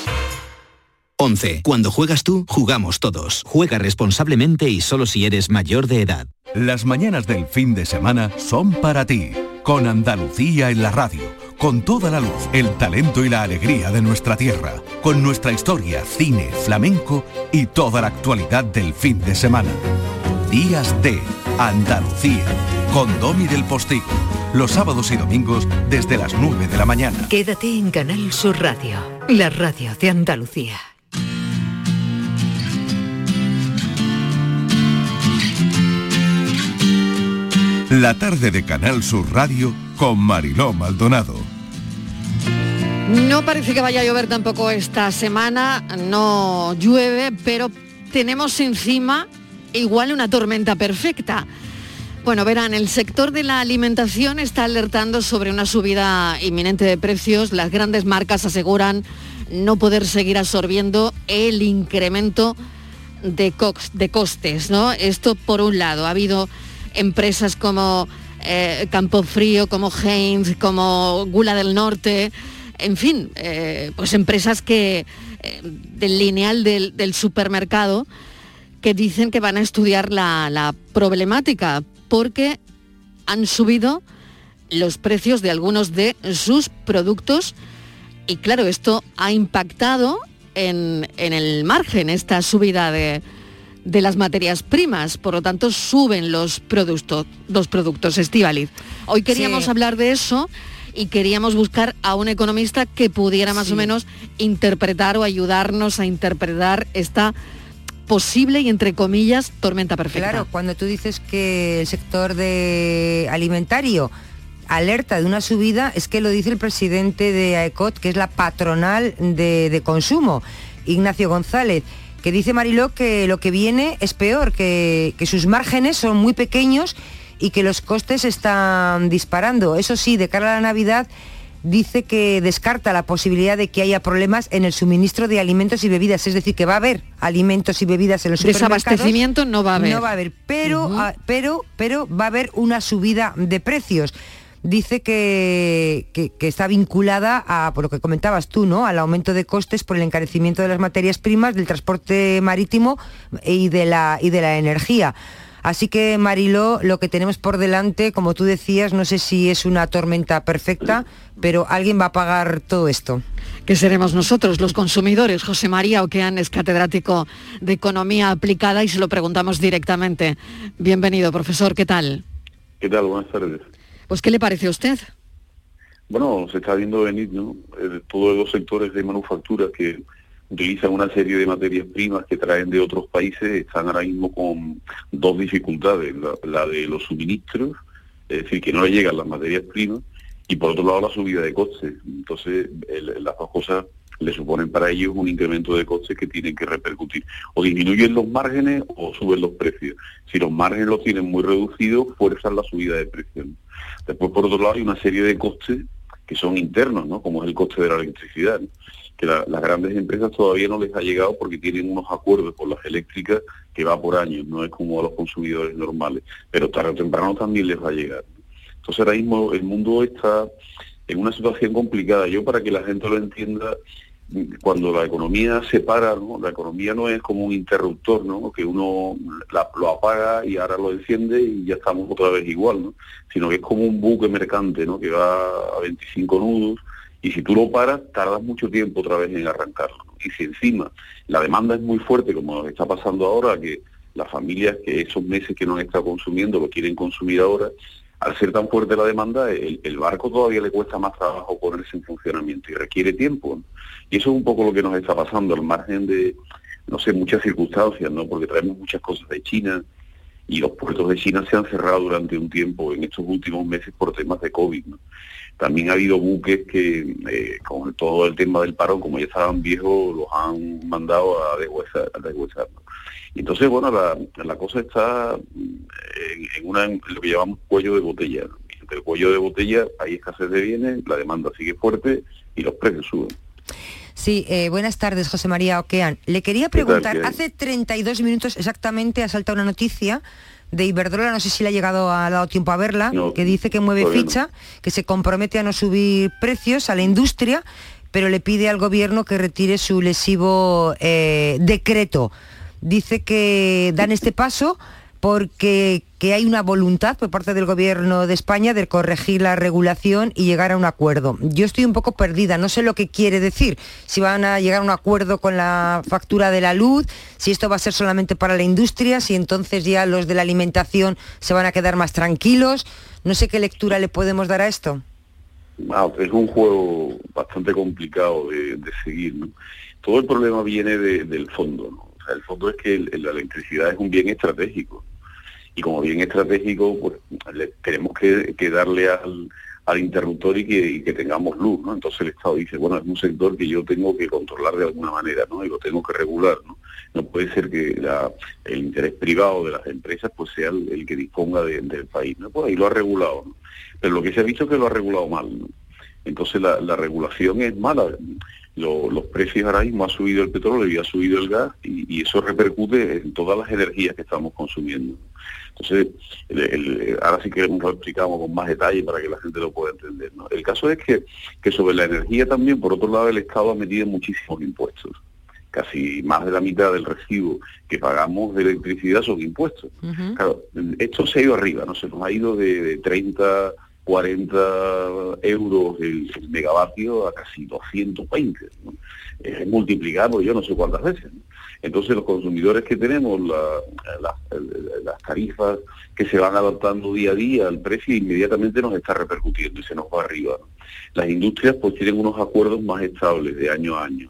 11. Cuando juegas tú, jugamos todos. Juega responsablemente y solo si eres mayor de edad. Las mañanas del fin de semana son para ti, con Andalucía en la radio, con toda la luz, el talento y la alegría de nuestra tierra, con nuestra historia, cine, flamenco y toda la actualidad del fin de semana. Días de Andalucía, con Domi del Postigo, los sábados y domingos desde las 9 de la mañana. Quédate en Canal Sur Radio, la radio de Andalucía. La tarde de Canal Sur Radio con Mariló Maldonado. No parece que vaya a llover tampoco esta semana, no llueve, pero tenemos encima igual una tormenta perfecta. Bueno, verán, el sector de la alimentación está alertando sobre una subida inminente de precios. Las grandes marcas aseguran no poder seguir absorbiendo el incremento de, de costes, ¿no? Esto por un lado, ha habido empresas como eh, Campo Frío, como Heinz, como Gula del Norte, en fin, eh, pues empresas que eh, del lineal del, supermercado que dicen que van a estudiar la, problemática porque han subido los precios de algunos de sus productos y claro, esto ha impactado en el margen, esta subida de, de las materias primas, por lo tanto suben los productos, los productos Estivaliz. Hoy queríamos Sí. hablar de eso y queríamos buscar a un economista que pudiera más Sí. o menos interpretar o ayudarnos a interpretar esta posible y entre comillas tormenta perfecta. Claro, cuando tú dices que el sector de alimentario alerta de una subida, es que lo dice el presidente de AECOT, que es la patronal de, de consumo, Ignacio González, que dice Mariló que lo que viene es peor, que, que sus márgenes son muy pequeños y que los costes están disparando. Eso sí, de cara a la Navidad dice que descarta la posibilidad de que haya problemas en el suministro de alimentos y bebidas, es decir, que va a haber alimentos y bebidas en los supermercados. Desabastecimiento no va a haber. No va a haber, pero, ah, pero, pero va a haber una subida de precios. Dice que, que- que está vinculada a, por lo que comentabas tú, ¿no? Al aumento de costes por el encarecimiento de las materias primas, del transporte marítimo y de la, y de la energía. Así que, Mariló, lo que tenemos por delante, como tú decías, no sé si es una tormenta perfecta, pero alguien va a pagar todo esto. que seremos nosotros, los consumidores. José María Oquean es catedrático de Economía Aplicada y se lo preguntamos directamente. Bienvenido, profesor, ¿qué tal? ¿Qué tal? Buenas tardes. Pues, ¿qué le parece a usted? Bueno, se está viendo venir, ¿no? Eh, todos los sectores de manufactura que utilizan una serie de materias primas que traen de otros países están ahora mismo con dos dificultades. La, de los suministros, es decir, que no le llegan las materias primas, y por otro lado la subida de costes. Entonces, las dos cosas le suponen para ellos un incremento de costes que tienen que repercutir. O disminuyen los márgenes o suben los precios. Si los márgenes los tienen muy reducidos, fuerzan la subida de precios. Después, por otro lado, hay una serie de costes que son internos, ¿no? como es el coste de la electricidad, que la- las grandes empresas todavía no les ha llegado porque tienen unos acuerdos con las eléctricas que va por años, no es como a los consumidores normales, pero tarde o temprano también les va a llegar. Entonces ahora mismo el mundo está en una situación complicada. Yo para que la gente lo entienda, cuando la economía se para, ¿no? la economía no es como un interruptor, ¿no? que uno la- lo apaga y ahora lo enciende y ya estamos otra vez igual, ¿no? sino que es como un buque mercante ¿no? que va a 25 nudos y si tú lo paras tardas mucho tiempo otra vez en arrancarlo. Y si encima la demanda es muy fuerte, como nos está pasando ahora, que las familias que esos meses que no han estado consumiendo lo quieren consumir ahora, al ser tan fuerte la demanda, el, barco todavía le cuesta más trabajo ponerse en funcionamiento y requiere tiempo. Y eso es un poco lo que nos está pasando, al margen de, no sé, muchas circunstancias, ¿no? Porque traemos muchas cosas de China y los puertos de China se han cerrado durante un tiempo en estos últimos meses por temas de COVID. También ha habido buques que, eh, con todo el tema del paro, como ya estaban viejos, los han mandado a deshuesar. Entonces, bueno, la, la cosa está en, en una, en lo que llamamos cuello de botella. entre el cuello de botella hay escasez de bienes, la demanda sigue fuerte y los precios suben. Sí, eh, buenas tardes, José María Oquean. Le quería ¿Qué tal, preguntar, qué hace 32 minutos exactamente ha saltado una noticia de Iberdrola, no sé si le ha llegado, ha dado tiempo a verla, No, que dice que mueve no. ficha, que se compromete a no subir precios a la industria, pero le pide al gobierno que retire su lesivo eh, decreto. Dice que dan este paso porque que hay una voluntad por parte del gobierno de España de corregir la regulación y llegar a un acuerdo. Yo estoy un poco perdida, no sé lo que quiere decir, si van a llegar a un acuerdo con la factura de la luz, si esto va a ser solamente para la industria, si entonces ya los de la alimentación se van a quedar más tranquilos. No sé qué lectura le podemos dar a esto. Ah, es un juego bastante complicado de, seguir. Todo el problema viene de- del fondo. El fondo es que la electricidad es un bien estratégico. Y como bien estratégico, pues tenemos que, darle al, interruptor y que, tengamos luz. ¿no? Entonces el Estado dice, bueno, es un sector que yo tengo que controlar de alguna manera ¿no? y lo tengo que regular. ¿no? No puede ser que el interés privado de las empresas pues sea el, que disponga de- del país. ¿no? Pues ahí lo ha regulado. ¿no? Pero lo que se ha visto es que lo ha regulado mal. ¿no? Entonces la regulación es mala. Lo- los precios ahora mismo ha subido el petróleo y ha subido el gas y, y eso repercute en todas las energías que estamos consumiendo. Entonces, el- el- ahora sí que lo explicamos con más detalle para que la gente lo pueda entender. ¿no? El caso es que, que sobre la energía también, por otro lado, el Estado ha metido muchísimos impuestos. Casi más de la mitad del recibo que pagamos de electricidad son impuestos. Claro, esto se ha ido arriba, ¿no? Se nos ha ido de, de 30, 40 euros el, megavatio a casi 220, ¿no? Es multiplicado yo no sé cuántas veces. Entonces los consumidores que tenemos, la- la- las tarifas que se van adaptando día a día al precio, inmediatamente nos está repercutiendo y se nos va arriba. Las industrias pues tienen unos acuerdos más estables de año a año.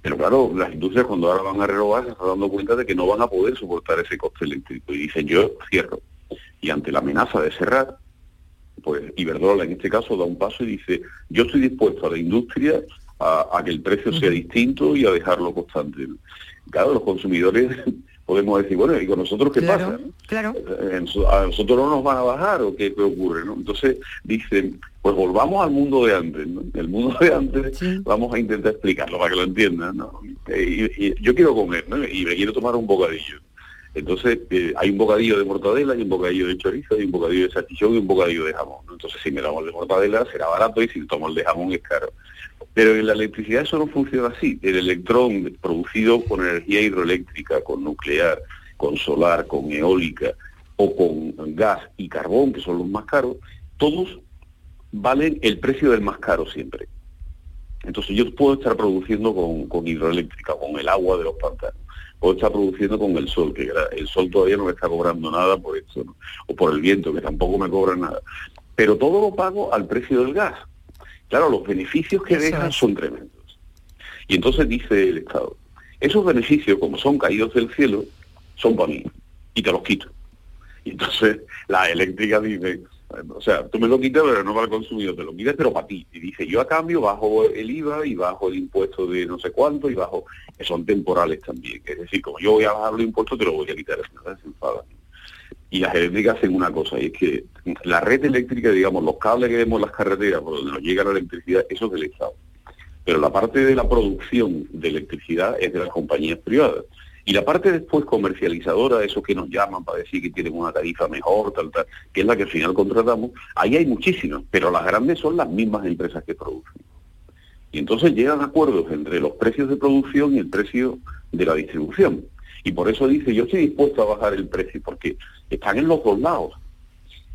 Pero claro, las industrias cuando ahora van a renovar se están dando cuenta de que no van a poder soportar ese coste eléctrico y dicen yo cierro. Y ante la amenaza de cerrar, pues Iberdrola en este caso da un paso y dice yo estoy dispuesto a la industria a, a que el precio sea distinto y a dejarlo constante. Claro, los consumidores podemos decir, bueno, ¿y con nosotros qué Claro, pasa? no? Claro. Eh, ¿A nosotros no nos van a bajar o qué, qué ocurre? ¿no? Entonces dicen, pues volvamos al mundo de antes. ¿no? El mundo de antes vamos a intentar explicarlo para que lo entiendan. ¿no? Y, y yo quiero comer ¿no? y me quiero tomar un bocadillo. Entonces eh, hay un bocadillo de mortadela, hay un bocadillo de chorizo, hay un bocadillo de salchichón y un bocadillo de jamón. Entonces si me tomo el de mortadela será barato y si tomo el de jamón es caro. Pero en la electricidad eso no funciona así. El electrón producido con energía hidroeléctrica, con nuclear, con solar, con eólica o con gas y carbón, que son los más caros, todos valen el precio del más caro siempre. Entonces yo puedo estar produciendo con, con hidroeléctrica, con el agua de los pantanos, puedo estar produciendo con el sol, que el sol todavía no me está cobrando nada por esto, ¿no? o por el viento, que tampoco me cobra nada. Pero todo lo pago al precio del gas. Claro, los beneficios que dejan son tremendos. Y entonces dice el Estado, esos beneficios, como son caídos del cielo, son para mí, y te los quito. Y entonces la eléctrica dice, o sea, tú me lo quitas, pero no para el consumidor, te lo quitas, pero para ti. Y dice, yo a cambio bajo el IVA y bajo el impuesto de no sé cuánto y bajo, que son temporales también. Es decir, como yo voy a bajar los impuestos, te lo voy a quitar. Se enfadan. Y las eléctricas hacen una cosa, y es que la red eléctrica, digamos, los cables que vemos en las carreteras por donde nos llega la electricidad, eso es del Estado. Pero la parte de la producción de electricidad es de las compañías privadas. Y la parte después comercializadora, esos que nos llaman para decir que tienen una tarifa mejor, tal, tal, que es la que al final contratamos, ahí hay muchísimas, pero las grandes son las mismas empresas que producen. Y entonces llegan acuerdos entre los precios de producción y el precio de la distribución. Y por eso dice, yo estoy dispuesto a bajar el precio, porque están en los dos lados.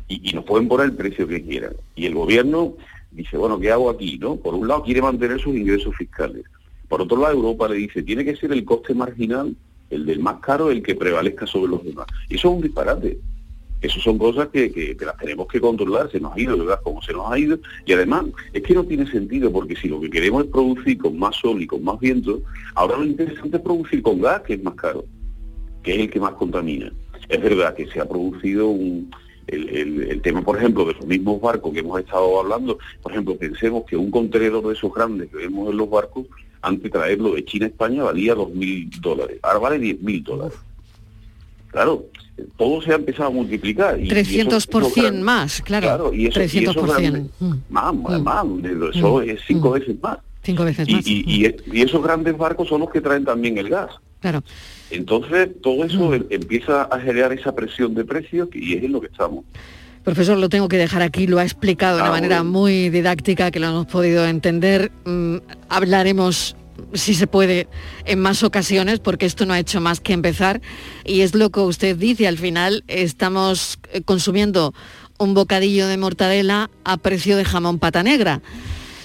Y, y nos pueden poner el precio que quieran. Y el gobierno dice, bueno, ¿qué hago aquí? no Por un lado quiere mantener sus ingresos fiscales. Por otro lado, Europa le dice, tiene que ser el coste marginal, el del más caro, el que prevalezca sobre los demás. Eso es un disparate. Eso son cosas que, que, las tenemos que controlar, se nos ha ido, ¿verdad? Como se nos ha ido. Y además, es que no tiene sentido, porque si lo que queremos es producir con más sol y con más viento, ahora lo interesante es producir con gas, que es más caro, que es el que más contamina. Es verdad que se ha producido un, el, tema, por ejemplo, de los mismos barcos que hemos estado hablando, por ejemplo, pensemos que un contenedor de esos grandes que vemos en los barcos, antes de traerlo de China a España valía 2.000 dólares, ahora vale 10.000 dólares. Claro, todo se ha empezado a multiplicar. Y, 300% más, claro. y eso, 300%. Mm. más, mm. más, eso mm. es cinco veces más. Cinco veces más. Y, esos grandes barcos son los que traen también el gas. Claro. Entonces, todo eso em, empieza a generar esa presión de precios y es en lo que estamos. Profesor, lo tengo que dejar aquí, lo ha explicado de una ah, manera muy didáctica que lo hemos podido entender. hablaremos si se puede, en más ocasiones, porque esto no ha hecho más que empezar. Y es lo que usted dice, al final estamos eh, consumiendo un bocadillo de mortadela a precio de jamón pata negra.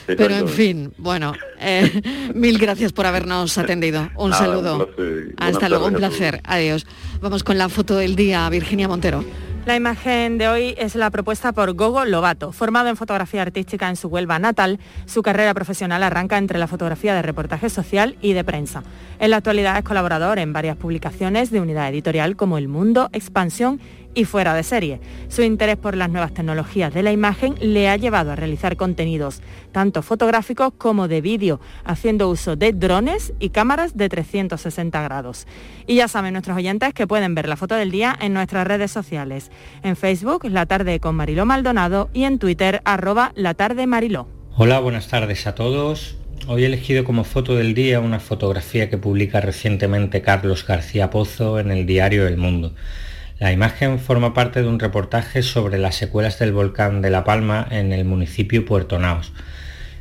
Pero en fin, bueno, eh, mil gracias por habernos atendido. Un saludo. Hasta luego, un placer. Adiós. Vamos con la foto del día, Virginia Montero. La imagen de hoy es la propuesta por Gogo Lobato. Formado en fotografía artística en su Huelva natal, su carrera profesional arranca entre la fotografía de reportaje social y de prensa. En la actualidad es colaborador en varias publicaciones de unidad editorial como El Mundo, Expansión y fuera de serie. Su interés por las nuevas tecnologías de la imagen le ha llevado a realizar contenidos tanto fotográficos como de vídeo, haciendo uso de drones y cámaras de 360 grados. Y ya saben nuestros oyentes que pueden ver la foto del día en nuestras redes sociales. En Facebook, La Tarde con Mariló Maldonado y en Twitter, arroba La Tarde Mariló. Hola, buenas tardes a todos. Hoy he elegido como foto del día una fotografía que publica recientemente Carlos García Pozo en el diario El Mundo. La imagen forma parte de un reportaje sobre las secuelas del volcán de La Palma en el municipio Puerto Naos.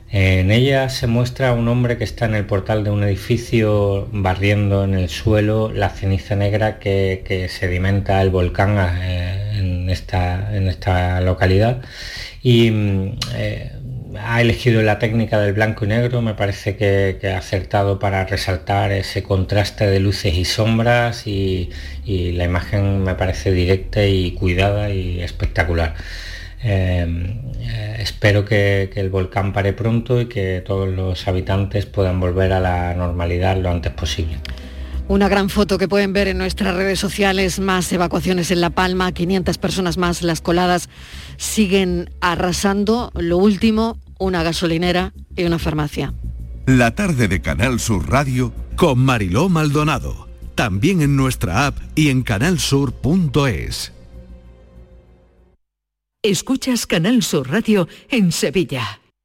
En ella se muestra a un hombre que está en el portal de un edificio barriendo en el suelo la ceniza negra que, sedimenta el volcán eh, en, esta, localidad. Y mm, eh, ha elegido la técnica del blanco y negro, me parece que, ha acertado para resaltar ese contraste de luces y sombras y, la imagen me parece directa y cuidada y espectacular. Em, eh, espero que, el volcán pare pronto y que todos los habitantes puedan volver a la normalidad lo antes posible. Una gran foto que pueden ver en nuestras redes sociales, más evacuaciones en La Palma, 500 personas más, las coladas siguen arrasando. Lo último, una gasolinera y una farmacia. La tarde de Canal Sur Radio con Mariló Maldonado. También en nuestra app y en canalsur.es. Escuchas Canal Sur Radio en Sevilla.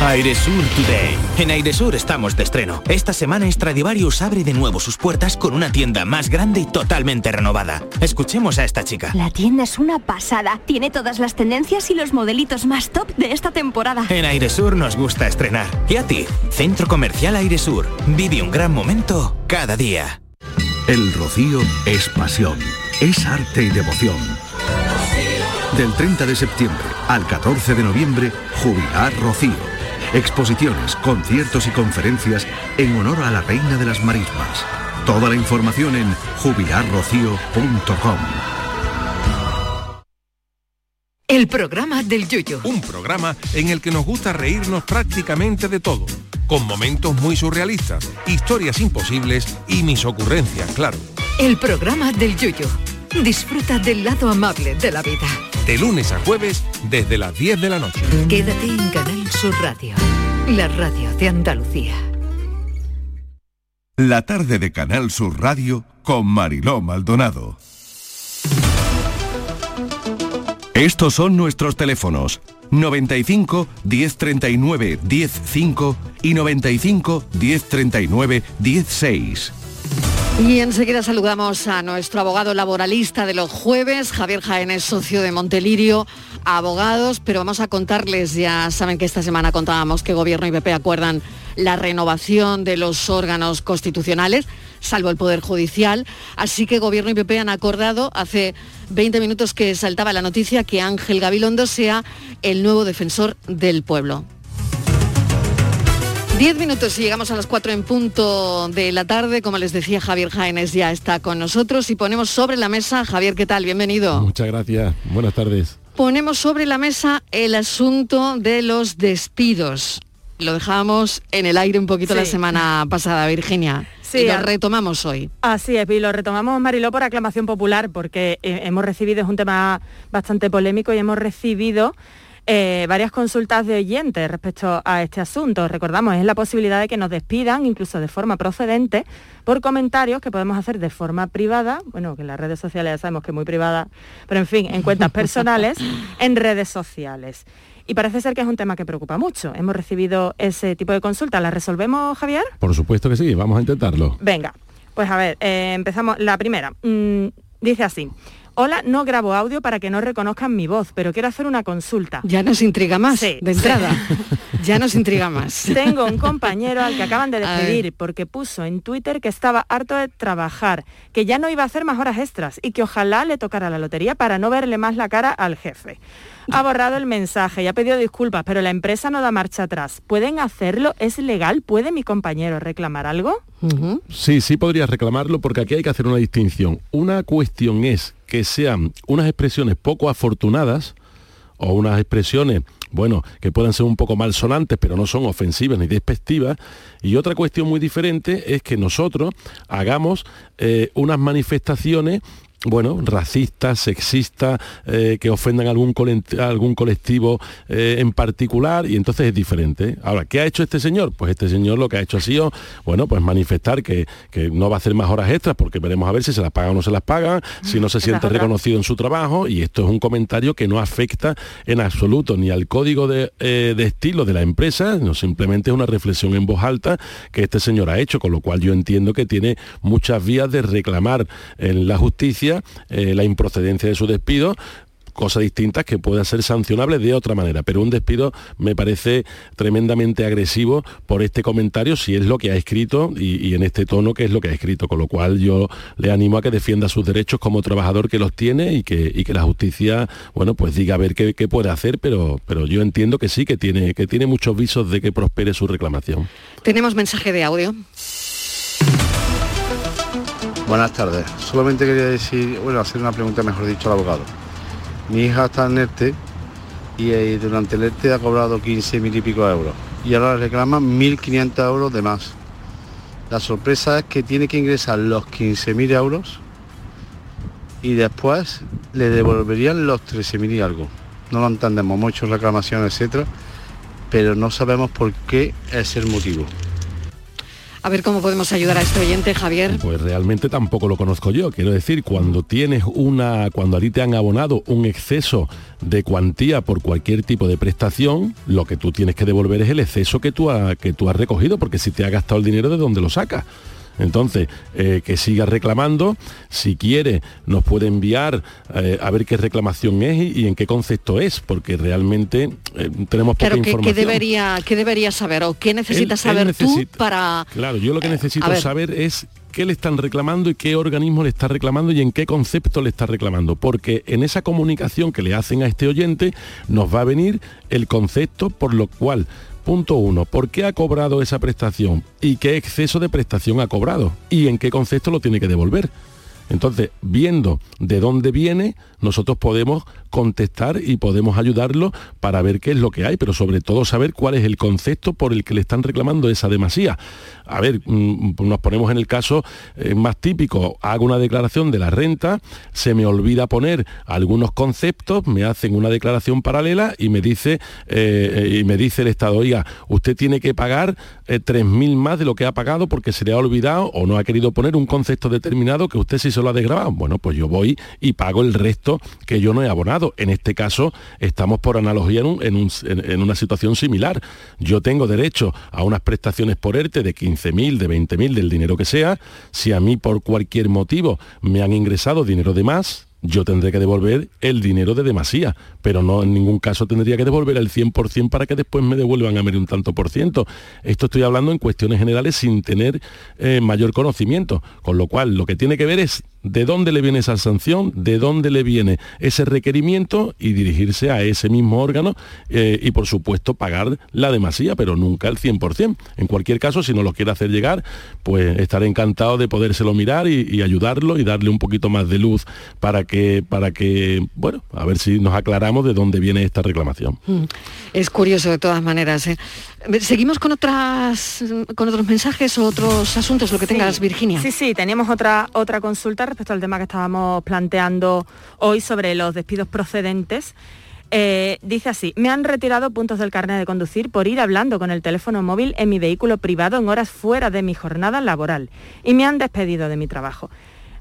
Airesur Today. En Airesur estamos de estreno. Esta semana Stradivarius abre de nuevo sus puertas con una tienda más grande y totalmente renovada. Escuchemos a esta chica. La tienda es una pasada. Tiene todas las tendencias y los modelitos más top de esta temporada. En Airesur nos gusta estrenar. ¿Y a ti? Centro Comercial Airesur. Vive un gran momento cada día. El rocío es pasión, es arte y devoción. Del 30 de septiembre al 14 de noviembre, Jubilar Rocío exposiciones, conciertos y conferencias en honor a la Reina de las Marismas. Toda la información en jubilarrocío.com. El programa del Yuyo. Un programa en el que nos gusta reírnos prácticamente de todo, con momentos muy surrealistas, historias imposibles y mis ocurrencias, claro. El programa del Yuyo. Disfruta del lado amable de la vida. De lunes a jueves desde las 10 de la noche. Quédate en Canal Sur Radio, la radio de Andalucía. la tarde de Canal Sur Radio con Mariló Maldonado. Estos son nuestros teléfonos 95 1039 105 y 95 1039 16. Y enseguida saludamos a nuestro abogado laboralista de los jueves, Javier Jaén, socio de Montelirio, abogados, pero vamos a contarles, ya saben que esta semana contábamos que Gobierno y PP acuerdan la renovación de los órganos constitucionales, salvo el Poder Judicial, así que Gobierno y PP han acordado hace 20 minutos que saltaba la noticia que Ángel Gabilondo sea el nuevo defensor del pueblo. Diez minutos y llegamos a las cuatro en punto de la tarde. Como les decía, Javier Jaénes ya está con nosotros y ponemos sobre la mesa, Javier, ¿qué tal? Bienvenido. Muchas gracias. Buenas tardes. Ponemos sobre la mesa el asunto de los despidos. Lo dejamos en el aire un poquito la semana pasada, Virginia. Sí, y lo retomamos hoy. Así es, y lo retomamos, Mariló, por aclamación popular, porque eh, hemos recibido, es un tema bastante polémico, y hemos recibido eh, varias consultas de oyentes respecto a este asunto. Recordamos, es la posibilidad de que nos despidan, incluso de forma procedente, por comentarios que podemos hacer de forma privada, bueno, que en las redes sociales ya sabemos que es muy privada, pero en fin, en cuentas personales, en redes sociales. Y parece ser que es un tema que preocupa mucho. Hemos recibido ese tipo de consultas. ¿Las resolvemos, Javier? Por supuesto que sí, vamos a intentarlo. Venga, pues a ver, eh, empezamos. La primera, mm, dice así. Hola, no grabo audio para que no reconozcan mi voz, pero quiero hacer una consulta. Ya nos intriga más, de entrada. ya nos intriga más. Tengo un compañero al que acaban de despedir porque puso en Twitter que estaba harto de trabajar, que ya no iba a hacer más horas extras y que ojalá le tocara la lotería para no verle más la cara al jefe. Ha borrado el mensaje y ha pedido disculpas, pero la empresa no da marcha atrás. ¿Pueden hacerlo? ¿Es legal? ¿Puede mi compañero reclamar algo? Sí, sí podrías reclamarlo porque aquí hay que hacer una distinción. Una cuestión es que sean unas expresiones poco afortunadas o unas expresiones, bueno, que puedan ser un poco malsonantes, pero no son ofensivas ni despectivas. Y otra cuestión muy diferente es que nosotros hagamos eh, unas manifestaciones bueno, racistas, sexistas, eh, que ofendan a algún, colent- a algún colectivo eh, en particular, y entonces es diferente. Ahora, ¿qué ha hecho este señor? Pues este señor lo que ha hecho ha sido, bueno, pues manifestar que, que no va a hacer más horas extras, porque veremos a ver si se las pagan o no se las pagan, si no se siente reconocido en su trabajo, y esto es un comentario que no afecta en absoluto ni al código de, eh, de estilo de la empresa, no simplemente es una reflexión en voz alta que este señor ha hecho, con lo cual yo entiendo que tiene muchas vías de reclamar en la justicia eh, la improcedencia de su despido cosa distinta que pueda ser sancionable de otra manera, pero un despido me parece tremendamente agresivo por este comentario si es lo que ha escrito y, y en este tono que es lo que ha escrito, con lo cual yo le animo a que defienda sus derechos como trabajador que los tiene y que, y que la justicia, bueno, pues diga a ver qué, qué puede hacer, pero, pero yo entiendo que sí, que tiene, que tiene muchos visos de que prospere su reclamación. Tenemos mensaje de audio. Buenas tardes. Solamente quería decir, bueno, hacer una pregunta, mejor dicho, al abogado. Mi hija está en ERTE y eh, durante el ERTE ha cobrado 15 mil y pico euros. Y ahora le reclaman 1.500 euros de más. La sorpresa es que tiene que ingresar los 15.000 euros y después le devolverían los 13.000 y algo. No lo entendemos, muchas reclamaciones, etcétera, pero no sabemos por qué es el motivo. A ver cómo podemos ayudar a este oyente, Javier. Pues realmente tampoco lo conozco yo. Quiero decir, cuando tienes una, cuando a ti te han abonado un exceso de cuantía por cualquier tipo de prestación, lo que tú tienes que devolver es el exceso que tú, que tú has recogido, porque si te ha gastado el dinero, ¿de dónde lo sacas? Entonces, eh, que siga reclamando, si quiere, nos puede enviar eh, a ver qué reclamación es y, y en qué concepto es, porque realmente eh, tenemos poca Claro, ¿qué, qué información. debería, ¿qué debería saber o qué necesitas Él- él saber tú para... Claro, yo lo que necesito saber es qué le están reclamando y qué organismo le está reclamando y en qué concepto le está reclamando. Porque en esa comunicación que le hacen a este oyente nos va a venir el concepto por lo cual, punto uno, ¿por qué ha cobrado esa prestación? ¿Y qué exceso de prestación ha cobrado? ¿Y en qué concepto lo tiene que devolver? Entonces, viendo de dónde viene, nosotros podemos contestar y podemos ayudarlo para ver qué es lo que hay, pero sobre todo saber cuál es el concepto por el que le están reclamando esa demasía. A ver, mm, nos ponemos en el caso eh, más típico, hago una declaración de la renta, se me olvida poner algunos conceptos, me hacen una declaración paralela y me dice, eh, y me dice el Estado, oiga, usted tiene que pagar eh, 3.000 más de lo que ha pagado porque se le ha olvidado o no ha querido poner un concepto determinado que usted sí se lo ha desgrabado. Bueno, pues yo voy y pago el resto que yo no he abonado. En este caso, estamos por analogía en, una situación similar. Yo tengo derecho a unas prestaciones por ERTE de 15.000, de 20.000, del dinero que sea. Si a mí por cualquier motivo me han ingresado dinero de más, yo tendré que devolver el dinero de demasía, pero no en ningún caso tendría que devolver el 100% para que después me devuelvan a mí un tanto por ciento. Esto estoy hablando en cuestiones generales sin tener eh, mayor conocimiento, con lo cual lo que tiene que ver es de dónde le viene esa sanción, de dónde le viene ese requerimiento y dirigirse a ese mismo órgano eh, y por supuesto pagar la demasía, pero nunca el 100%. En cualquier caso, si no lo quiere hacer llegar, pues estaré encantado de podérselo mirar y, ayudarlo y darle un poquito más de luz para que, para que, bueno, a ver si nos aclaramos de dónde viene esta reclamación. Mm. Es curioso de todas maneras. ¿eh? Seguimos con otras con otros mensajes o otros asuntos, lo que tengas, Virginia. Sí, sí, teníamos otra, otra consulta respecto al tema que estábamos planteando hoy sobre los despidos procedentes. Eh, dice así, me han retirado puntos del carnet de conducir por ir hablando con el teléfono móvil en mi vehículo privado en horas fuera de mi jornada laboral y me han despedido de mi trabajo.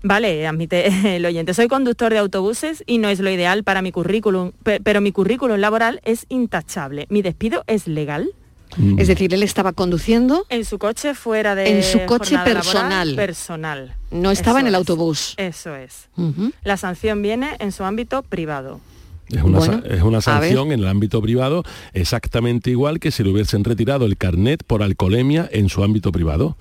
Vale, admite el oyente, soy conductor de autobuses y no es lo ideal para mi currículum, pero mi currículum laboral es intachable. ¿Mi despido es legal? Es decir, él estaba conduciendo en su coche fuera de en su coche personal. personal. No estaba en el autobús. Eso es. La sanción viene en su ámbito privado. Es una, es una sanción en el ámbito privado exactamente igual que si le hubiesen retirado el carnet por alcoholemia en su ámbito privado.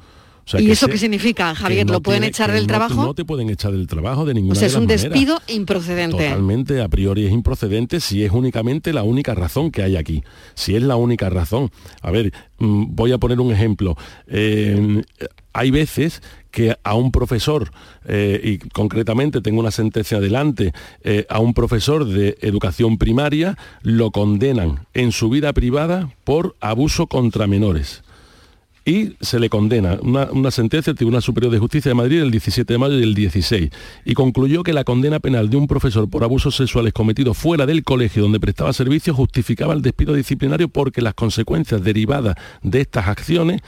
¿Y eso qué significa, Javier? ¿Lo pueden echar del trabajo? No te pueden echar del trabajo de ninguna O sea, es un despido improcedente. Totalmente, a priori es improcedente si es únicamente la única razón que hay aquí. Si es la única razón. A ver, mm, voy a poner un ejemplo. Eh, hay veces que a un profesor, eh, y concretamente tengo una sentencia adelante, eh, a un profesor de educación primaria lo condenan en su vida privada por abuso contra menores y se le condena una, sentencia del Tribunal Superior de Justicia de Madrid el 17 de mayo del 16 y concluyó que la condena penal de un profesor por abusos sexuales cometidos fuera del colegio donde prestaba servicio justificaba el despido disciplinario porque las consecuencias derivadas de estas acciones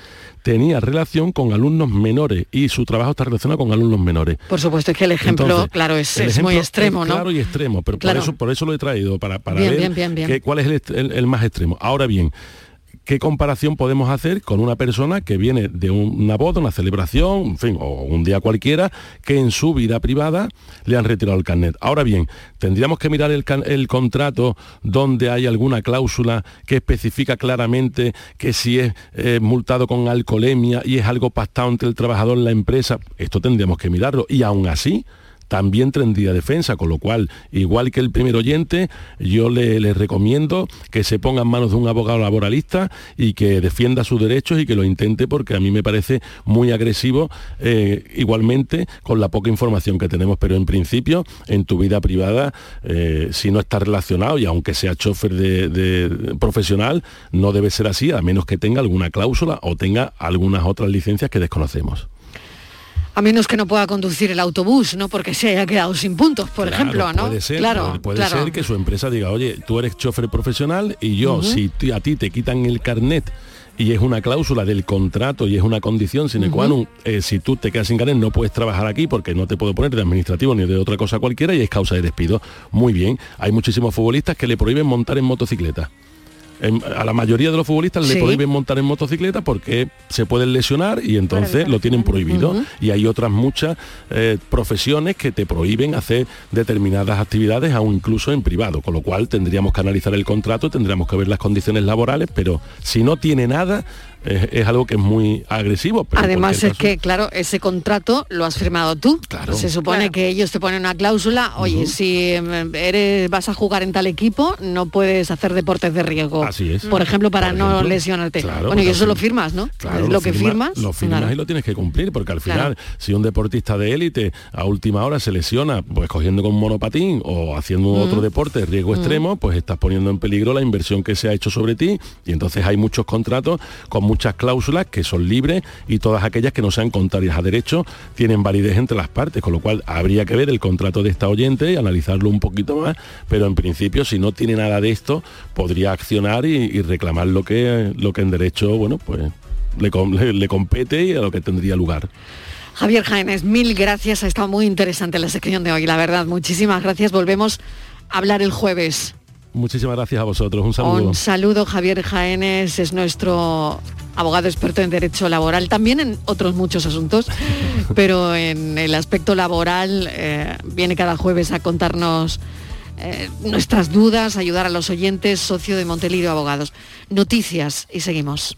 tenía relación con alumnos menores y su trabajo está relacionado con alumnos menores. Por supuesto, es que el ejemplo, claro, es, muy extremo, ¿no? Claro y extremo, pero por, eso, por eso lo he traído, para, para ver cuál es el más extremo. Ahora bien, ¿qué comparación podemos hacer con una persona que viene de una boda, una celebración, en fin, o un día cualquiera, que en su vida privada le han retirado el carnet? Ahora bien, tendríamos que mirar el, contrato donde hay alguna cláusula que especifica claramente que si es eh, multado con alcoholemia y es algo pactado entre el trabajador y la empresa, esto tendríamos que mirarlo. Y aún así, también tendría defensa, con lo cual, igual que el primer oyente, yo le, recomiendo que se ponga en manos de un abogado laboralista y que defienda sus derechos y que lo intente porque a mí me parece muy agresivo eh, igualmente con la poca información que tenemos, pero en principio en tu vida privada, eh, si no está relacionado y aunque sea chofer de profesional, no debe ser así, a menos que tenga alguna cláusula o tenga algunas otras licencias que desconocemos. A menos que no pueda conducir el autobús, ¿no? Porque se haya quedado sin puntos, por ejemplo, ¿no? Puede ser, claro, puede ser que su empresa diga, oye, tú eres chofer profesional y yo, si a ti te quitan el carnet y es una cláusula del contrato y es una condición sine qua non, eh, si tú te quedas sin carnet no puedes trabajar aquí porque no te puedo poner de administrativo ni de otra cosa cualquiera y es causa de despido. Muy bien, hay muchísimos futbolistas que le prohíben montar en motocicleta a la mayoría de los futbolistas le prohíben montar en motocicleta porque se pueden lesionar y entonces lo tienen prohibido. Y hay otras muchas eh, profesiones que te prohíben hacer determinadas actividades, aún incluso en privado, con lo cual tendríamos que analizar el contrato, tendríamos que ver las condiciones laborales, pero si no tiene nada, es, es algo que es muy agresivo. pero Además es que, claro, ese contrato lo has firmado tú. Se supone que ellos te ponen una cláusula, oye, si mm, eres vas a jugar en tal equipo, no puedes hacer deportes de riesgo. Así es. Por ejemplo, para Por no lesionarte. Claro, bueno, y eso lo firmas, ¿no? Claro, es lo, que firma- firmas. Lo firmas Claro. y lo tienes que cumplir, porque al final, Claro. si un deportista de élite a última hora se lesiona, pues cogiendo con un monopatín o haciendo otro deporte de riesgo extremo, pues estás poniendo en peligro la inversión que se ha hecho sobre ti. Y entonces hay muchos contratos con muchas cláusulas que son libres y todas aquellas que no sean contrarias a derecho tienen validez entre las partes, con lo cual habría que ver el contrato de esta oyente y analizarlo un poquito más, pero en principio si no tiene nada de esto, podría accionar y, reclamar lo que, lo que en derecho, bueno, pues le, le- le compete y a lo que tendría lugar. Javier Jaénes, mil gracias. Ha estado muy interesante la sección de hoy, la verdad. Muchísimas gracias. Volvemos a hablar el jueves. Muchísimas gracias a vosotros, un saludo. Un saludo, Javier Jaénes es nuestro abogado experto en derecho laboral, también en otros muchos asuntos, pero en el aspecto laboral eh, viene cada jueves a contarnos eh, nuestras dudas, ayudar a los oyentes, socio de Montelirio Abogados. Noticias y seguimos.